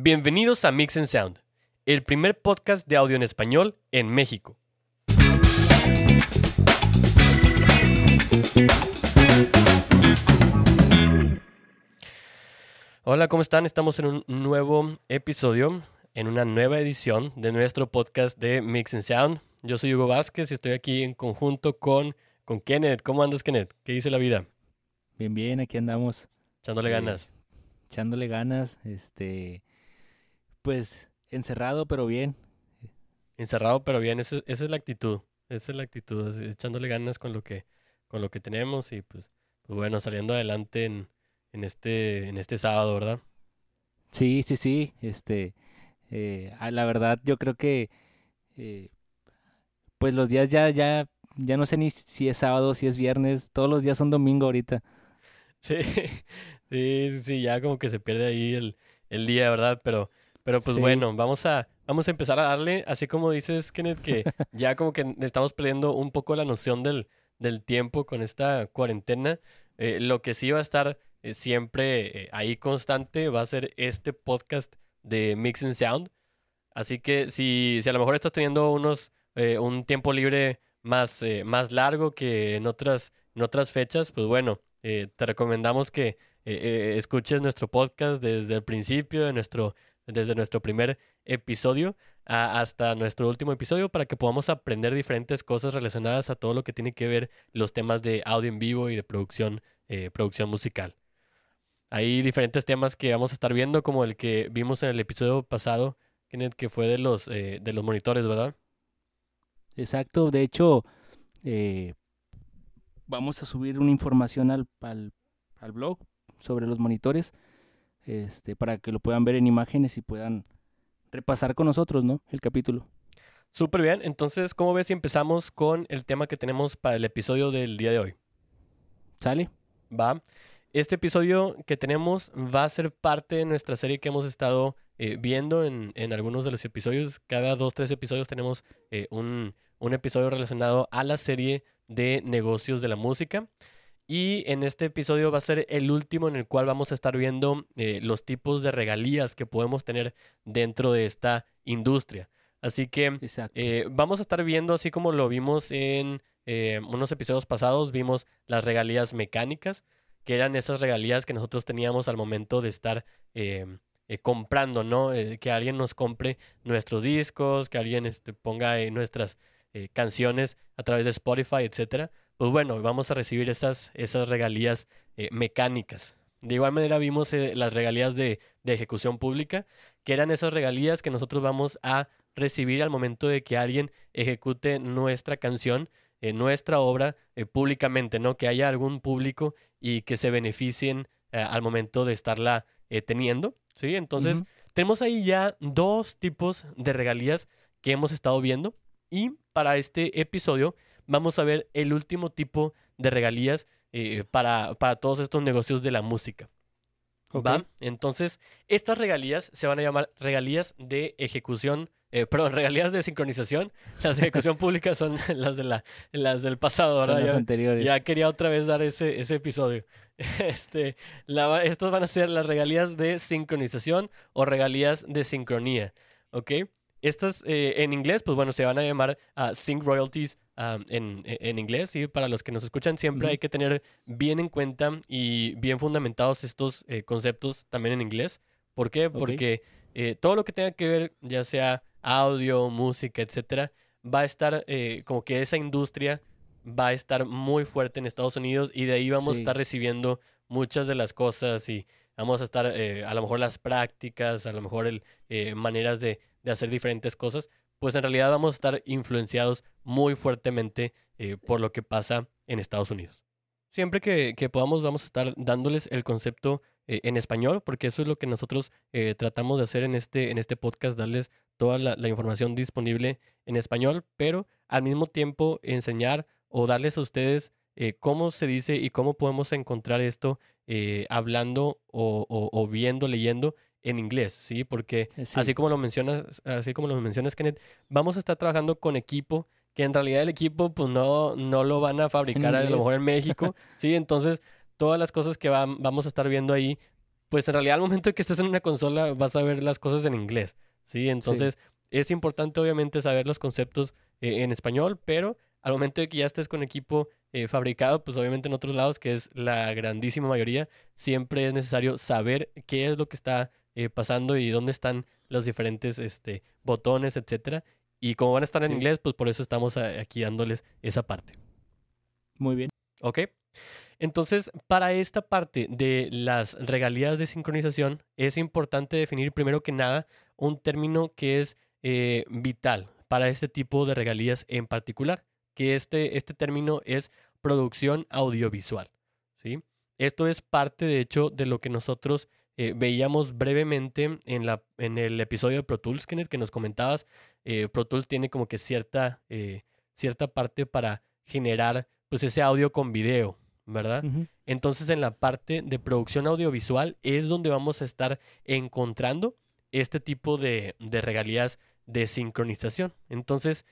Bienvenidos a Mix and Sound, el primer podcast de audio en español en México. Hola, ¿cómo están? Estamos en un nuevo episodio, en una nueva edición de nuestro podcast de Mix and Sound. Yo soy Hugo Vázquez y estoy aquí en conjunto con, con Kenneth. ¿Cómo andas, Kenneth? ¿Qué dice la vida? Bien, bien, aquí andamos. Echándole Eh, ganas. Echándole ganas, este, pues encerrado, pero bien. Encerrado, pero bien, esa, esa es la actitud. Esa es la actitud, así, echándole ganas con lo que, con lo que tenemos y pues, pues bueno, saliendo adelante en, en este, en este sábado, ¿verdad? Sí, sí, sí, este, eh, la verdad yo creo que, eh, pues los días ya, ya, ya no sé ni si es sábado, si es viernes, todos los días son domingo ahorita. Sí, sí, sí, sí, ya como que se pierde ahí el, el día, ¿verdad? Pero, pero pues Sí. bueno, vamos a, vamos a empezar a darle, así como dices, Kenneth, que ya como que estamos perdiendo un poco la noción del, del tiempo con esta cuarentena. Eh, lo que sí va a estar eh, siempre eh, ahí constante va a ser este podcast de Mix and Sound. Así que si, si a lo mejor estás teniendo unos, eh, un tiempo libre más, más largo que en otras, en otras fechas, pues bueno, eh, te recomendamos que escuches nuestro podcast desde el principio, de nuestro, desde nuestro primer episodio hasta nuestro último episodio para que podamos aprender diferentes cosas relacionadas a todo lo que tiene que ver los temas de audio en vivo y de producción, eh, producción musical. Hay diferentes temas que vamos a estar viendo, como el que vimos en el episodio pasado, que fue de los, eh, de los monitores, ¿verdad? Exacto, de hecho, eh, vamos a subir una información al, al, al blog sobre los monitores, este, para que lo puedan ver en imágenes y puedan repasar con nosotros, ¿no? El capítulo. Súper bien, entonces, ¿cómo ves si empezamos con el tema que tenemos para el episodio del día de hoy? ¿Sale? ¿Va? Este episodio que tenemos va a ser parte de nuestra serie que hemos estado eh, viendo en, en algunos de los episodios. Cada dos, tres episodios tenemos eh, un, un episodio relacionado a la serie de negocios de la música. Y en este episodio va a ser el último en el cual vamos a estar viendo eh, los tipos de regalías que podemos tener dentro de esta industria. Así que eh, vamos a estar viendo, así como lo vimos en eh, unos episodios pasados, vimos las regalías mecánicas, que eran esas regalías que nosotros teníamos al momento de estar comprando, ¿no? Que alguien nos compre nuestros discos, que alguien este, ponga nuestras eh, canciones a través de Spotify, etcétera. Pues bueno, vamos a recibir esas, esas regalías eh, mecánicas. De igual manera vimos eh, las regalías de, de ejecución pública, que eran esas regalías que nosotros vamos a recibir al momento de que alguien ejecute nuestra canción, eh, nuestra obra públicamente, ¿no? Que haya algún público y que se beneficien al momento de estarla teniendo, ¿sí? Entonces, tenemos ahí ya dos tipos de regalías que hemos estado viendo y para este episodio vamos a ver el último tipo de regalías eh, para, para todos estos negocios de la música. Ok. ¿Va? Entonces, estas regalías se van a llamar regalías de ejecución, eh, perdón, regalías de sincronización. Las de ejecución pública son las, de la, las del pasado, Son ¿verdad? las Ya- anteriores. ya quería otra vez dar ese, ese episodio. Este, la, estos van a ser las regalías de sincronización o regalías de sincronía. ¿Ok? Estas eh, en inglés, pues bueno, se van a llamar ah, sync royalties ah, en, en inglés. ¿sí? Para los que nos escuchan, siempre hay que tener bien en cuenta y bien fundamentados estos eh, conceptos también en inglés. ¿Por qué? Porque eh, todo lo que tenga que ver, ya sea audio, música, etcétera, va a estar eh, como que esa industria va a estar muy fuerte en Estados Unidos y de ahí vamos a estar recibiendo muchas de las cosas y vamos a estar eh, a lo mejor las prácticas, a lo mejor el, eh, maneras de, hacer diferentes cosas, pues en realidad vamos a estar influenciados muy fuertemente eh, por lo que pasa en Estados Unidos. Siempre que, podamos vamos a estar dándoles el concepto en español, porque eso es lo que nosotros tratamos de hacer en este, en este podcast, darles toda la, información disponible en español, pero al mismo tiempo enseñar o darles a ustedes cómo se dice y cómo podemos encontrar esto eh, hablando o, o- o viendo, leyendo en inglés, ¿sí? Porque sí. así como lo mencionas, así como lo mencionas, Kenneth, vamos a estar trabajando con equipo que en realidad el equipo pues no, no lo van a fabricar a lo mejor en México, ¿sí? Entonces, todas las cosas que vam- vamos a estar viendo ahí pues en realidad al momento de que estés en una consola vas a ver las cosas en inglés, ¿sí? Entonces es importante obviamente saber los conceptos eh, en español, pero al momento de que ya estés con equipo eh, fabricado, pues obviamente en otros lados, que es la grandísima mayoría, siempre es necesario saber qué es lo que está eh, pasando y dónde están los diferentes este, botones, etcétera. Y como van a estar en inglés, pues por eso estamos aquí dándoles esa parte. Muy bien. Ok. Entonces, para esta parte de las regalías de sincronización, es importante definir primero que nada un término que es eh, vital para este tipo de regalías en particular, que este, este término es producción audiovisual. ¿sí? Esto es parte, de hecho, de lo que nosotros eh, veíamos brevemente en, la, en el episodio de Pro Tools, Kenneth, que nos comentabas. Eh, Pro Tools tiene como que cierta, cierta parte para generar pues ese audio con video, ¿verdad? Entonces en la parte de producción audiovisual es donde vamos a estar encontrando este tipo de, regalías de sincronización. Entonces,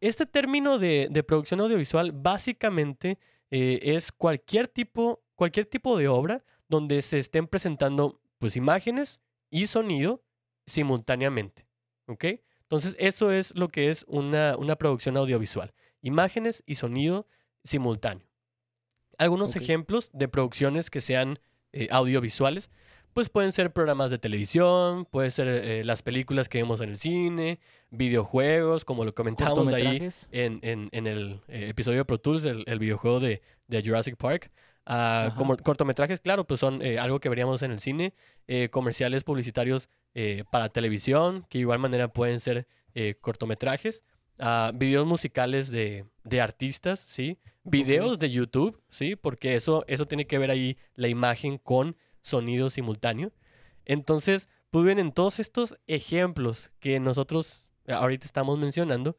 este término de, producción audiovisual básicamente eh, es cualquier tipo, cualquier tipo de obra donde se estén presentando pues imágenes y sonido simultáneamente. ¿Ok? Entonces, eso es lo que es una, una producción audiovisual. Imágenes y sonido simultáneo. Algunos ejemplos de producciones que sean eh, audiovisuales, pues pueden ser programas de televisión, pueden ser eh, las películas que vemos en el cine, videojuegos, como lo comentábamos ahí en, el eh, episodio de Pro Tools, el, videojuego de, Jurassic Park. Ah, como cortometrajes, claro, pues son algo que veríamos en el cine, comerciales publicitarios para televisión, que de igual manera pueden ser cortometrajes, uh, videos musicales de, de artistas, ¿sí? videos de YouTube, ¿sí? Porque eso, eso tiene que ver ahí la imagen con sonido simultáneo. Entonces, pues bien, en todos estos ejemplos que nosotros ahorita estamos mencionando,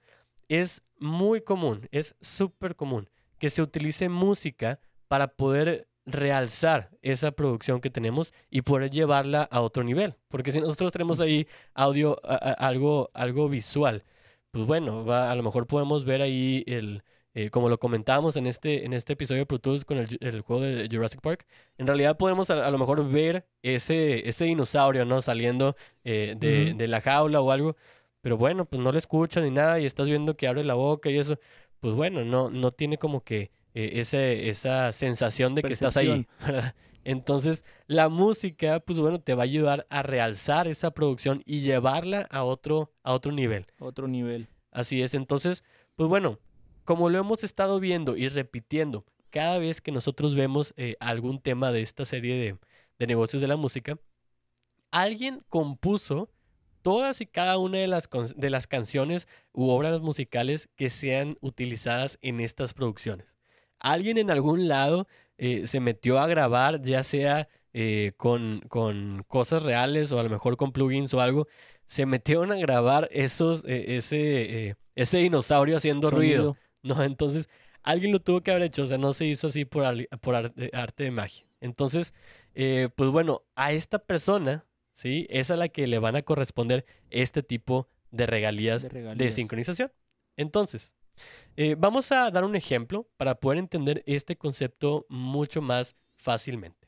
es muy común, es súper común que se utilice música para poder realzar esa producción que tenemos y poder llevarla a otro nivel. Porque si nosotros tenemos ahí audio, algo, algo visual, pues bueno, a lo mejor podemos ver ahí el, eh, como lo comentábamos en este, en este episodio de Pro Tools con el, juego de Jurassic Park, en realidad podemos a, lo mejor ver ese, ese dinosaurio, ¿no? Saliendo eh, de, la jaula o algo, pero bueno, pues no le escuchas ni nada y estás viendo que abre la boca y eso, pues bueno, no, no tiene como que eh, ese, esa sensación de que estás ahí, Entonces, la música, pues bueno, te va a ayudar a realzar esa producción y llevarla a otro, a otro nivel. Otro nivel. Así es. Entonces, pues bueno, como lo hemos estado viendo y repitiendo cada vez que nosotros vemos eh, algún tema de esta serie de, negocios de la música, alguien compuso todas y cada una de las, de las canciones u obras musicales que sean utilizadas en estas producciones. Alguien en algún lado eh, se metió a grabar, ya sea eh, con, con, cosas reales o a lo mejor con plugins o algo, se metieron a grabar esos, ese, ese dinosaurio haciendo ruido. ¿no? Entonces, alguien lo tuvo que haber hecho, o sea, no se hizo así por, por arte, de magia. Entonces, eh, pues bueno, a esta persona, ¿sí? Es a la que le van a corresponder este tipo de regalías de, sincronización. Entonces, eh, vamos a dar un ejemplo para poder entender este concepto mucho más fácilmente.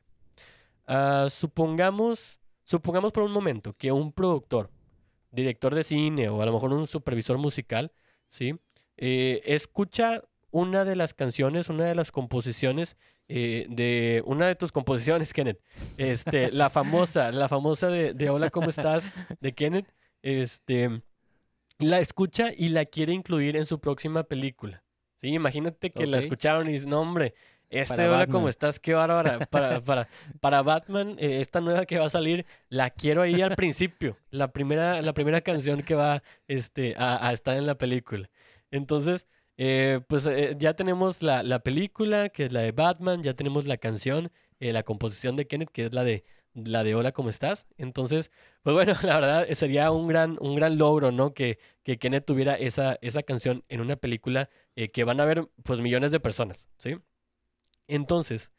Ah, supongamos, supongamos por un momento que un productor, director de cine o a lo mejor un supervisor musical, ¿sí? Eh, escucha una de las canciones, una de las composiciones eh, de una de tus composiciones, Kenneth. Este, la famosa, la famosa de, Hola, ¿cómo estás? de Kenneth. Este, la escucha y la quiere incluir en su próxima película. Sí, imagínate que la escucharon y dicen, no, hombre, este Hola, ¿cómo estás? Qué bárbara. Para, para, para Batman, eh, esta nueva que va a salir, la quiero ahí al principio. La primera, la primera canción que va este, a estar en la película. Entonces, eh, pues eh, ya tenemos la, la, película, que es la de Batman, ya tenemos la canción, eh, la composición de Kenneth, que es la de la de Hola, ¿cómo estás? Entonces, pues bueno, la verdad sería un gran, un gran logro, ¿no? Que, que Kenneth tuviera esa, esa canción en una película que van a ver pues millones de personas, ¿sí? Entonces,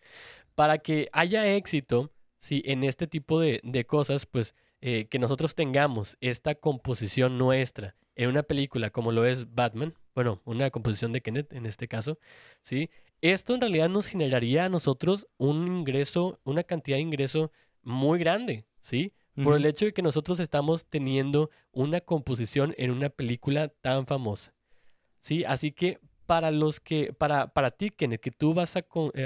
para que haya éxito, sí, en este tipo de, de cosas, pues que nosotros tengamos esta composición nuestra en una película como lo es Batman, bueno, una composición de Kenneth en este caso, ¿sí? Esto en realidad nos generaría a nosotros un ingreso, una cantidad de ingreso muy grande, ¿sí? Por el hecho de que nosotros estamos teniendo una composición en una película tan famosa. ¿Sí? Así que para los que, para, para ti, Kenneth, que tú vas eh,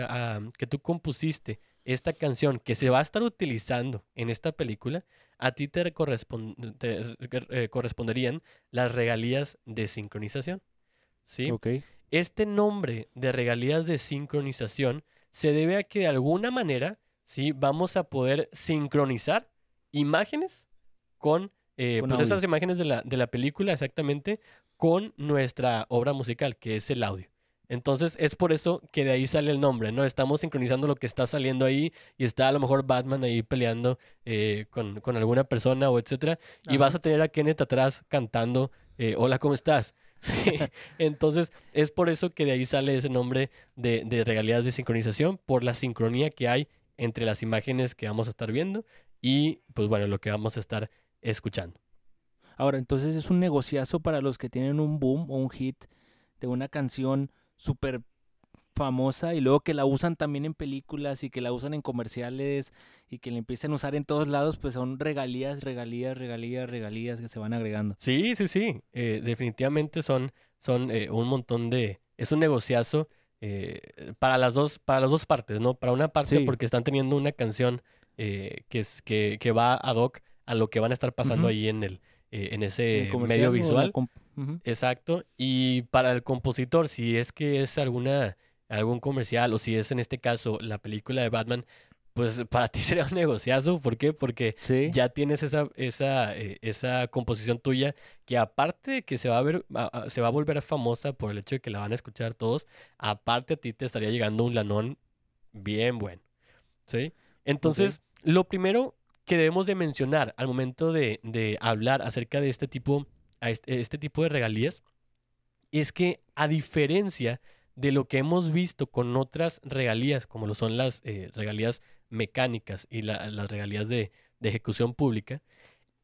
a, que tú compusiste esta canción que se va a estar utilizando en esta película, a ti te, eh, corresponderían las regalías de sincronización. ¿Sí? Este nombre de regalías de sincronización se debe a que de alguna manera, ¿sí? Vamos a poder sincronizar imágenes con, eh, pues esas imágenes de la, de la película exactamente con nuestra obra musical, que es el audio. Entonces es por eso que de ahí sale el nombre, ¿no? Estamos sincronizando lo que está saliendo ahí y está a lo mejor Batman ahí peleando eh, con, alguna persona o etcétera. Y vas a tener a Kenneth atrás cantando, eh, hola, ¿cómo estás? Entonces es por eso que de ahí sale ese nombre de, de regalías de sincronización, por la sincronía que hay entre las imágenes que vamos a estar viendo y pues bueno, lo que vamos a estar escuchando. Ahora, entonces es un negociazo para los que tienen un boom o un hit de una canción súper famosa y luego que la usan también en películas y que la usan en comerciales y que la empiezan a usar en todos lados, pues son regalías, regalías, regalías, regalías que se van agregando. Sí, sí, sí. Eh, definitivamente son, son eh, un montón de... Es un negociazo eh, para, las dos, para las dos partes, ¿no? Para una parte porque están teniendo una canción que, es, que, que va ad hoc a lo que van a estar pasando ahí en el, en ese medio visual. Exacto. Y para el compositor, si es que es alguna algún comercial o si es en este caso la película de Batman, pues para ti sería un negociazo. ¿Por qué? Porque ya tienes esa, esa, eh, esa composición tuya que aparte de que se va a ver, se va a volver famosa por el hecho de que la van a escuchar todos, aparte a ti te estaría llegando un lanón bien bueno. ¿Sí? Entonces, lo primero que debemos de mencionar al momento de, hablar acerca de este tipo, este, este, tipo de regalías es que a diferencia de lo que hemos visto con otras regalías, como lo son las eh, regalías mecánicas y las regalías de, ejecución pública,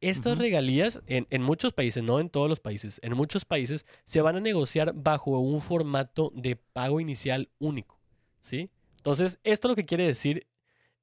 estas regalías en, en, muchos países, no en todos los países, en muchos países se van a negociar bajo un formato de pago inicial único, ¿sí? Entonces, esto lo que quiere decir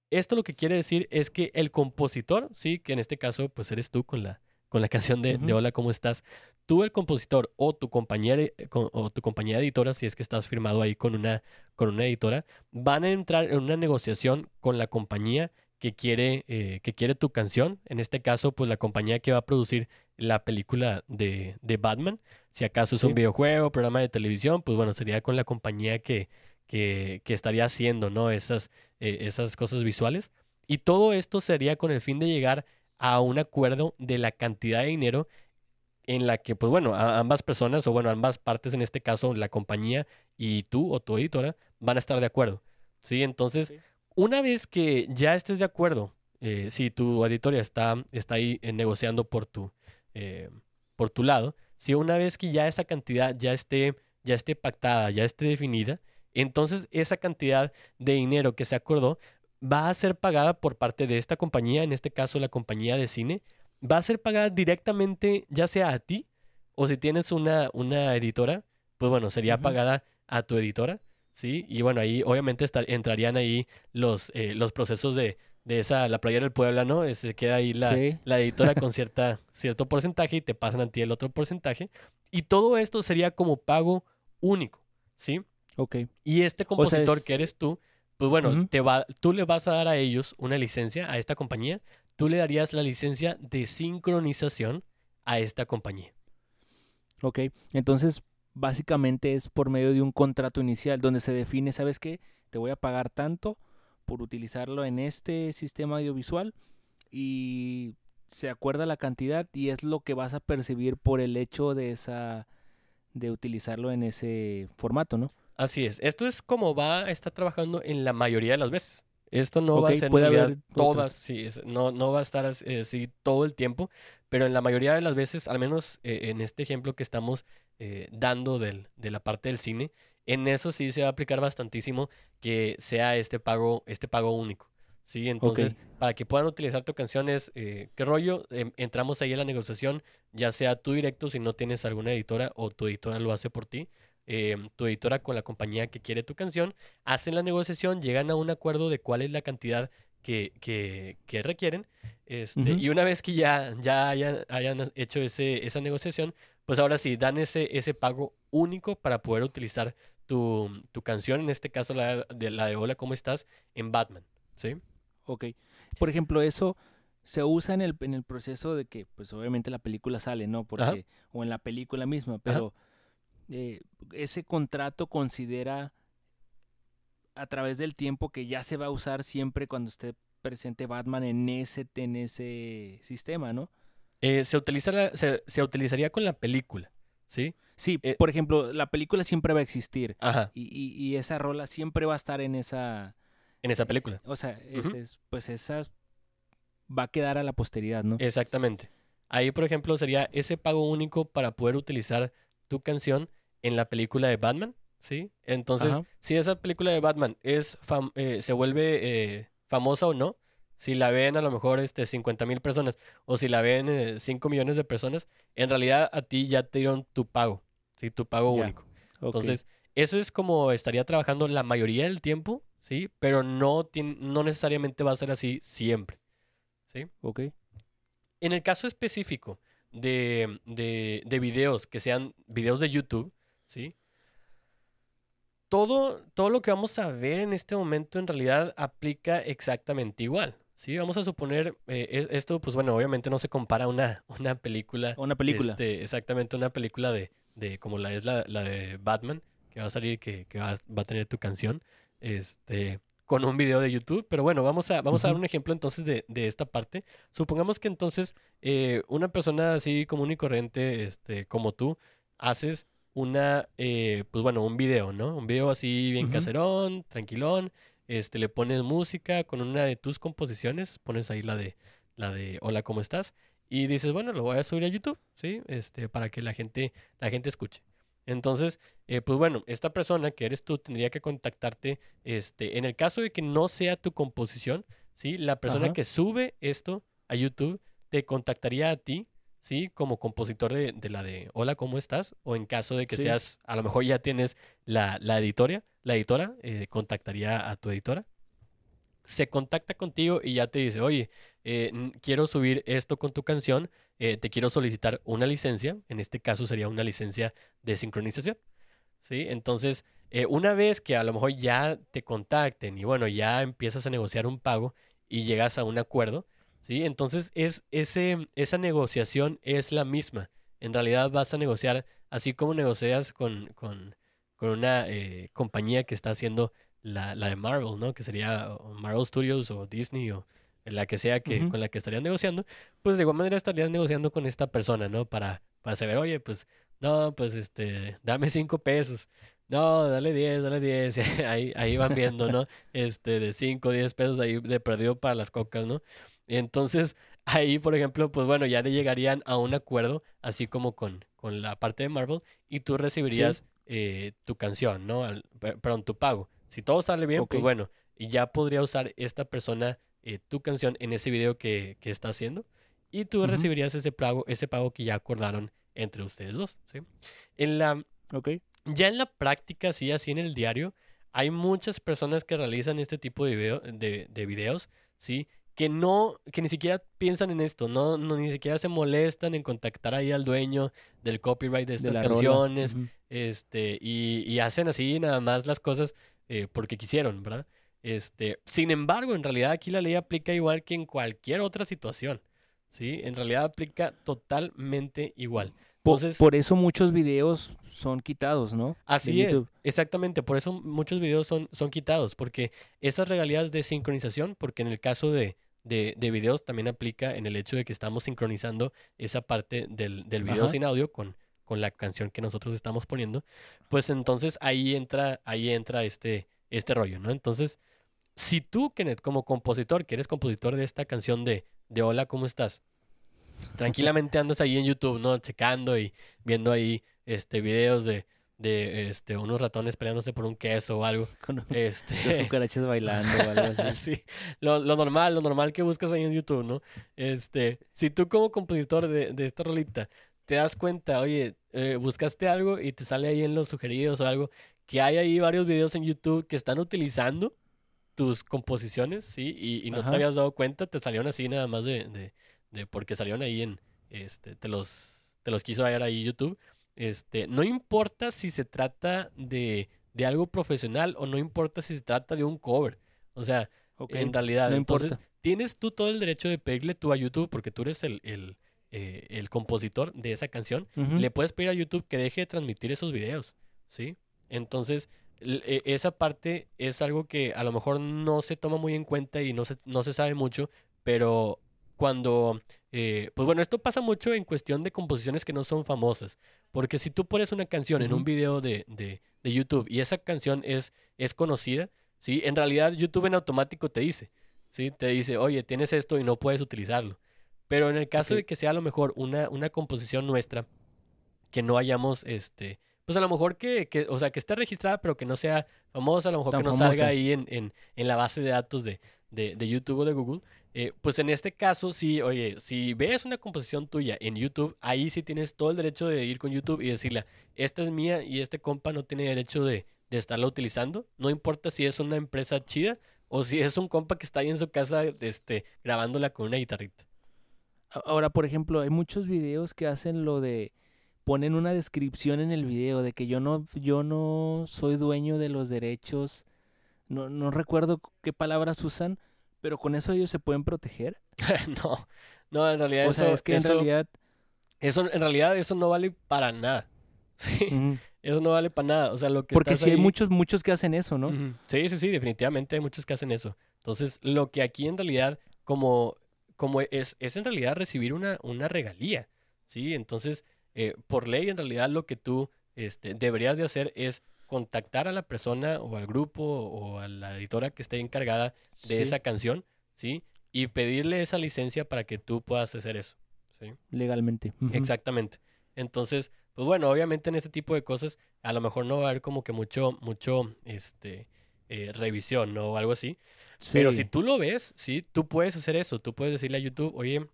esto lo que quiere decir es que el compositor, sí, que en este caso pues eres tú con la, con la canción de, Hola, ¿cómo estás? Tú, el compositor o tu compañía eh, o tu compañía editora, si es que estás firmado ahí con una, con una editora, van a entrar en una negociación con la compañía que quiere, eh, que quiere tu canción. En este caso, pues la compañía que va a producir la película de, de Batman. Si acaso es un videojuego, programa de televisión, pues bueno, sería con la compañía que, que, estaría haciendo, ¿no? Esas, eh, esas cosas visuales. Y todo esto sería con el fin de llegar a un acuerdo de la cantidad de dinero en la que, pues bueno, ambas personas, o bueno, ambas partes, en este caso la compañía y tú o tu editora, van a estar de acuerdo. ¿Sí? Entonces, una vez que ya estés de acuerdo, eh, si tu editorial está, está ahí eh, negociando por tu, por tu lado, si una vez que ya esa cantidad ya esté, ya esté pactada, ya esté definida, entonces, esa cantidad de dinero que se acordó va a ser pagada por parte de esta compañía, en este caso la compañía de cine, va a ser pagada directamente ya sea a ti o si tienes una, una editora, pues bueno, sería pagada a tu editora, ¿sí? Y bueno, ahí obviamente entrarían ahí los, eh, los procesos de, de esa, la playera del Puebla, ¿no? Se queda ahí la, la editora con cierta, cierto porcentaje y te pasan a ti el otro porcentaje. Y todo esto sería como pago único, ¿sí? Y este compositor que eres tú, pues bueno, te va, tú le vas a dar a ellos una licencia, a esta compañía, tú le darías la licencia de sincronización a esta compañía. Ok, entonces básicamente es por medio de un contrato inicial donde se define, ¿sabes qué? Te voy a pagar tanto por utilizarlo en este sistema audiovisual y se acuerda la cantidad y es lo que vas a percibir por el hecho de esa de utilizarlo en ese formato, ¿no? Así es. Esto es como va a estar trabajando en la mayoría de las veces. Esto no va a ser puede todas, sí, no, no va a estar así todo el tiempo, pero en la mayoría de las veces, al menos eh, en este ejemplo que estamos eh, dando del, de la parte del cine, en eso sí se va a aplicar bastantísimo que sea este pago, este pago único. Sí, entonces, para que puedan utilizar tu canción es, eh, ¿qué rollo? Em, entramos ahí en la negociación, ya sea tú directo si no tienes alguna editora o tu editora lo hace por ti. Em, tu editora con la compañía que quiere tu canción, hacen la negociación, llegan a un acuerdo de cuál es la cantidad que, que, que requieren. Este, Y una vez que ya, ya hayan, hayan hecho ese, esa negociación, pues ahora sí, dan ese, ese pago único para poder utilizar tu, tu canción, en este caso la de, la de Hola, ¿cómo estás? en Batman, ¿sí? Ok. Por ejemplo, eso se usa en el, en el proceso de que, pues obviamente la película sale, ¿no? Porque, o en la película misma, pero eh, ese contrato considera a través del tiempo que ya se va a usar siempre cuando esté presente Batman en ese, en ese sistema, ¿no? Eh, se, utiliza se, se, utilizaría con la película, ¿sí? Sí, eh, por ejemplo, la película siempre va a existir. Ajá. Y, y, y, esa rola siempre va a estar en esa... En esa película. o sea, es, pues esa va a quedar a la posteridad, ¿no? Exactamente. Ahí, por ejemplo, sería ese pago único para poder utilizar tu canción en la película de Batman, ¿sí? Entonces, si esa película de Batman es eh, se vuelve eh, famosa o no, si la ven a lo mejor este, 50 mil personas o si la ven 5 eh, millones de personas, en realidad a ti ya te dieron tu pago, ¿sí? Tu pago único. Entonces, eso es como estaría trabajando la mayoría del tiempo, ¿sí? Pero no, no necesariamente va a ser así siempre, ¿sí? Ok. En el caso específico de, de, de videos que sean videos de YouTube, ¿sí? Todo, todo lo que vamos a ver en este momento en realidad aplica exactamente igual. Sí, vamos a suponer, eh, esto pues bueno, obviamente no se compara a una, una película. Una película. Este, exactamente, una película de, de como la es la, la de Batman, que va a salir, que, que va, va, a tener tu canción, este, con un video de YouTube. Pero bueno, vamos a, vamos a dar un ejemplo entonces de, de esta parte. Supongamos que entonces eh, una persona así común y corriente, este, como tú, haces una, eh, pues bueno, un video, ¿no? Un video así bien caserón, tranquilón, este, le pones música con una de tus composiciones, pones ahí la de, la de Hola, ¿cómo estás? Y dices, bueno, lo voy a subir a YouTube, ¿sí? Este, para que la gente, la gente escuche. Entonces, eh, pues bueno, esta persona que eres tú tendría que contactarte, este, en el caso de que no sea tu composición, ¿sí? La persona que sube esto a YouTube te contactaría a ti, ¿sí? Como compositor de, de, la de Hola, ¿cómo estás? O en caso de que seas, a lo mejor ya tienes la, la editoria, la editora eh, contactaría a tu editora. Se contacta contigo y ya te dice, oye, eh, quiero subir esto con tu canción, eh, te quiero solicitar una licencia, en este caso sería una licencia de sincronización. ¿Sí? Entonces, una vez que a lo mejor ya te contacten y bueno, ya empiezas a negociar un pago y llegas a un acuerdo, ¿sí? Entonces, es, ese, esa negociación es la misma. En realidad vas a negociar así como negocias con, con con una eh, compañía que está haciendo la, la, de Marvel, ¿no? Que sería Marvel Studios o Disney o la que sea que, con la que estarían negociando, pues de igual manera estarías negociando con esta persona, ¿no? Para, para saber, oye, pues, no, pues, este, dame cinco pesos. No, dale diez, dale diez. ahí, ahí van viendo, ¿no? Este, de cinco, diez pesos ahí de perdido para las cocas, ¿no? entonces, ahí, por ejemplo, pues bueno, ya le llegarían a un acuerdo, así como con, con la parte de Marvel, y tú recibirías eh, tu canción, ¿no? perdón, tu pago. Si todo sale bien, pues bueno, y ya podría usar esta persona eh, tu canción en ese video que, que está haciendo y tú recibirías ese pago, ese pago que ya acordaron entre ustedes dos, ¿sí? En la, okay. Ya en la práctica, sí, así en el diario, hay muchas personas que realizan este tipo de, video, de, de videos, ¿sí? que no, que ni siquiera piensan en esto, no, no ni siquiera se molestan en contactar ahí al dueño del copyright de estas canciones, este, y, y, hacen así nada más las cosas eh, porque quisieron, ¿verdad? Este, sin embargo, en realidad aquí la ley aplica igual que en cualquier otra situación, ¿sí? En realidad aplica totalmente igual. Entonces, por, eso muchos videos son quitados, ¿no? Así es, exactamente, por eso muchos videos son, son quitados, porque esas regalías de sincronización, porque en el caso de, de, de, videos también aplica en el hecho de que estamos sincronizando esa parte del, del video sin audio con, con la canción que nosotros estamos poniendo, pues entonces ahí entra, ahí entra este, este rollo, ¿no? Entonces, si tú, Kenneth, como compositor, que eres compositor de esta canción de, de Hola, ¿cómo estás? Tranquilamente andas ahí en YouTube, ¿no? Checando y viendo ahí este videos de, de este, unos ratones peleándose por un queso o algo. Con este... Los cucarachas bailando o algo así. sí, lo, lo, normal, lo normal que buscas ahí en YouTube, ¿no? Este, si tú como compositor de, de esta rolita te das cuenta, oye, eh, buscaste algo y te sale ahí en los sugeridos o algo, que hay ahí varios videos en YouTube que están utilizando tus composiciones, ¿sí? Y, no Ajá. te habías dado cuenta, te salieron así nada más de, de, de porque salieron ahí en, este, te los, te los quiso ver ahí YouTube. Este, no importa si se trata de, de algo profesional o no importa si se trata de un cover. O sea, en realidad, no entonces, importa. tienes tú todo el derecho de pedirle tú a YouTube, porque tú eres el, el, eh, el compositor de esa canción, le puedes pedir a YouTube que deje de transmitir esos videos, ¿sí? Entonces, e- esa parte es algo que a lo mejor no se toma muy en cuenta y no se, no se sabe mucho, pero cuando, eh, pues bueno, esto pasa mucho en cuestión de composiciones que no son famosas, porque si tú pones una canción en un video de, de, de YouTube y esa canción es, es conocida, ¿sí? En realidad YouTube en automático te dice, ¿sí? Te dice, oye, tienes esto y no puedes utilizarlo. Pero en el caso de que sea a lo mejor una, una composición nuestra, que no hayamos, este, pues a lo mejor que, que, o sea, que esté registrada, pero que no sea famosa, a lo mejor Tan que no famosa. salga ahí en, en, en la base de datos de, de, de YouTube o de Google, eh, pues en este caso sí, oye, si ves una composición tuya en YouTube, ahí sí tienes todo el derecho de ir con YouTube y decirle, esta es mía y este compa no tiene derecho de, de estarla utilizando, no importa si es una empresa chida o si es un compa que está ahí en su casa, este, grabándola con una guitarrita. Ahora, por ejemplo, hay muchos videos que hacen lo de ponen una descripción en el video de que yo no yo no soy dueño de los derechos. No no recuerdo qué palabras usan, pero con eso ellos se pueden proteger. no, no, en realidad O eso, sea, es que en realidad eso- en realidad eso no vale para nada. Sí, eso no vale para nada. O sea, lo que porque sí hay ahí- muchos muchos que hacen eso, ¿no? Sí, sí, sí, definitivamente hay muchos que hacen eso. Entonces, lo que aquí en realidad, como, como es, es en realidad recibir una, una regalía, ¿sí? Entonces, eh, por ley, en realidad lo que tú este, deberías de hacer es contactar a la persona o al grupo o a la editora que esté encargada de Sí, esa canción, ¿sí? Y pedirle esa licencia para que tú puedas hacer eso, ¿sí? legalmente. Exactamente. Entonces, pues bueno, obviamente en este tipo de cosas a lo mejor no va a haber como que mucho, mucho, este, eh, revisión ¿no? o algo así. Pero si tú lo ves, sí, tú puedes hacer eso. Tú puedes decirle a YouTube, oye,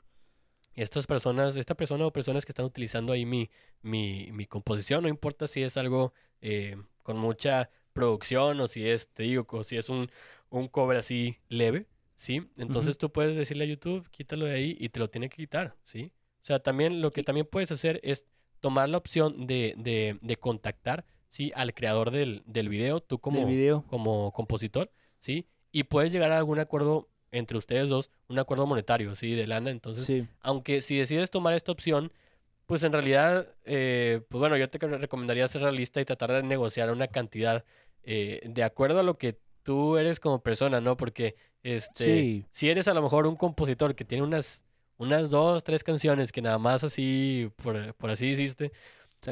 estas personas, esta persona o personas que están utilizando ahí mi, mi, mi composición, no importa si es algo eh, con mucha producción o si es, te digo, o si es un, un cover así leve, ¿sí? Entonces tú puedes decirle a YouTube, quítalo de ahí y te lo tiene que quitar, ¿sí? O sea, también lo que también puedes hacer es tomar la opción de, de, de contactar, ¿sí? Al creador del, del video, tú como del video. como compositor, ¿sí? Y puedes llegar a algún acuerdo entre ustedes dos, un acuerdo monetario, ¿sí? De lana. Entonces, Sí. aunque si decides tomar esta opción, pues en realidad, eh, pues bueno, yo te re- recomendaría ser realista y tratar de negociar una cantidad eh, de acuerdo a lo que tú eres como persona, ¿no? Porque, este, Sí. si eres a lo mejor un compositor que tiene unas, unas dos, tres canciones que nada más así, por, por así hiciste,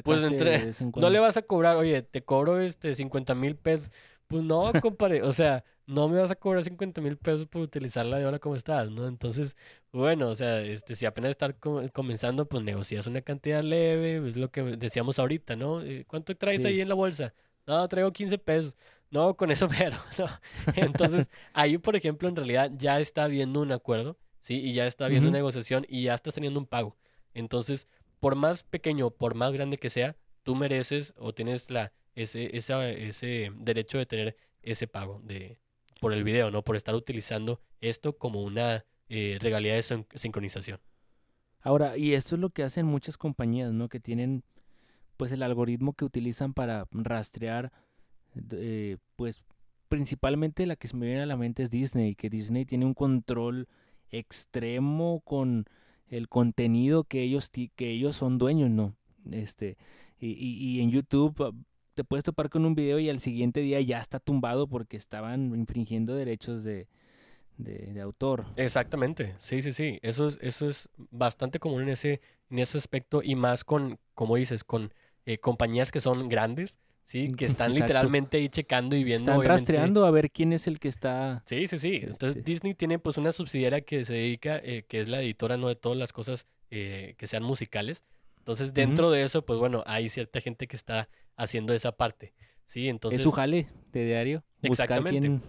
Pues entre- en no le vas a cobrar, oye, te cobro este 50 mil pesos. Pues no, compadre, o sea, no me vas a cobrar 50 mil pesos por utilizarla de ahora como estás, ¿no? Entonces, bueno, o sea, este, si apenas estás co- comenzando, pues negocias una cantidad leve, es lo que decíamos ahorita, ¿no? Eh, ¿Cuánto traes Sí. ahí en la bolsa? No, traigo 15 pesos. No, con eso mero, ¿no? Entonces, ahí, por ejemplo, en realidad ya está habiendo un acuerdo, ¿sí? Y ya está habiendo Ujú. negociación y ya estás teniendo un pago. Entonces, por más pequeño, por más grande que sea, tú mereces o tienes la, ese, esa- ese derecho de tener ese pago de, por el video, ¿no? Por estar utilizando esto como una eh, regalía de sin- sincronización. Ahora, y esto es lo que hacen muchas compañías, ¿no? Que tienen pues el algoritmo que utilizan para rastrear, eh, pues principalmente la que se me viene a la mente es Disney, que Disney tiene un control extremo con el contenido que ellos que ellos son dueños, ¿no? Este y, y, y en YouTube ah, te puedes topar con un video y al siguiente día ya está tumbado porque estaban infringiendo derechos de, de, de autor. Exactamente, sí, sí, sí. Eso es, eso es bastante común en ese, en ese aspecto y más con, como dices, con eh, compañías que son grandes, ¿sí? Que están Exacto. literalmente ahí checando y viendo. Están obviamente- rastreando a ver quién es el que está. Sí, sí, sí. Entonces Este- Disney tiene pues una subsidiaria que se dedica, eh, que es la editora, ¿no? De todas las cosas eh, que sean musicales. Entonces dentro de eso, pues bueno, hay cierta gente que está haciendo esa parte, ¿sí? Entonces... es su jale de diario. Exactamente. quién.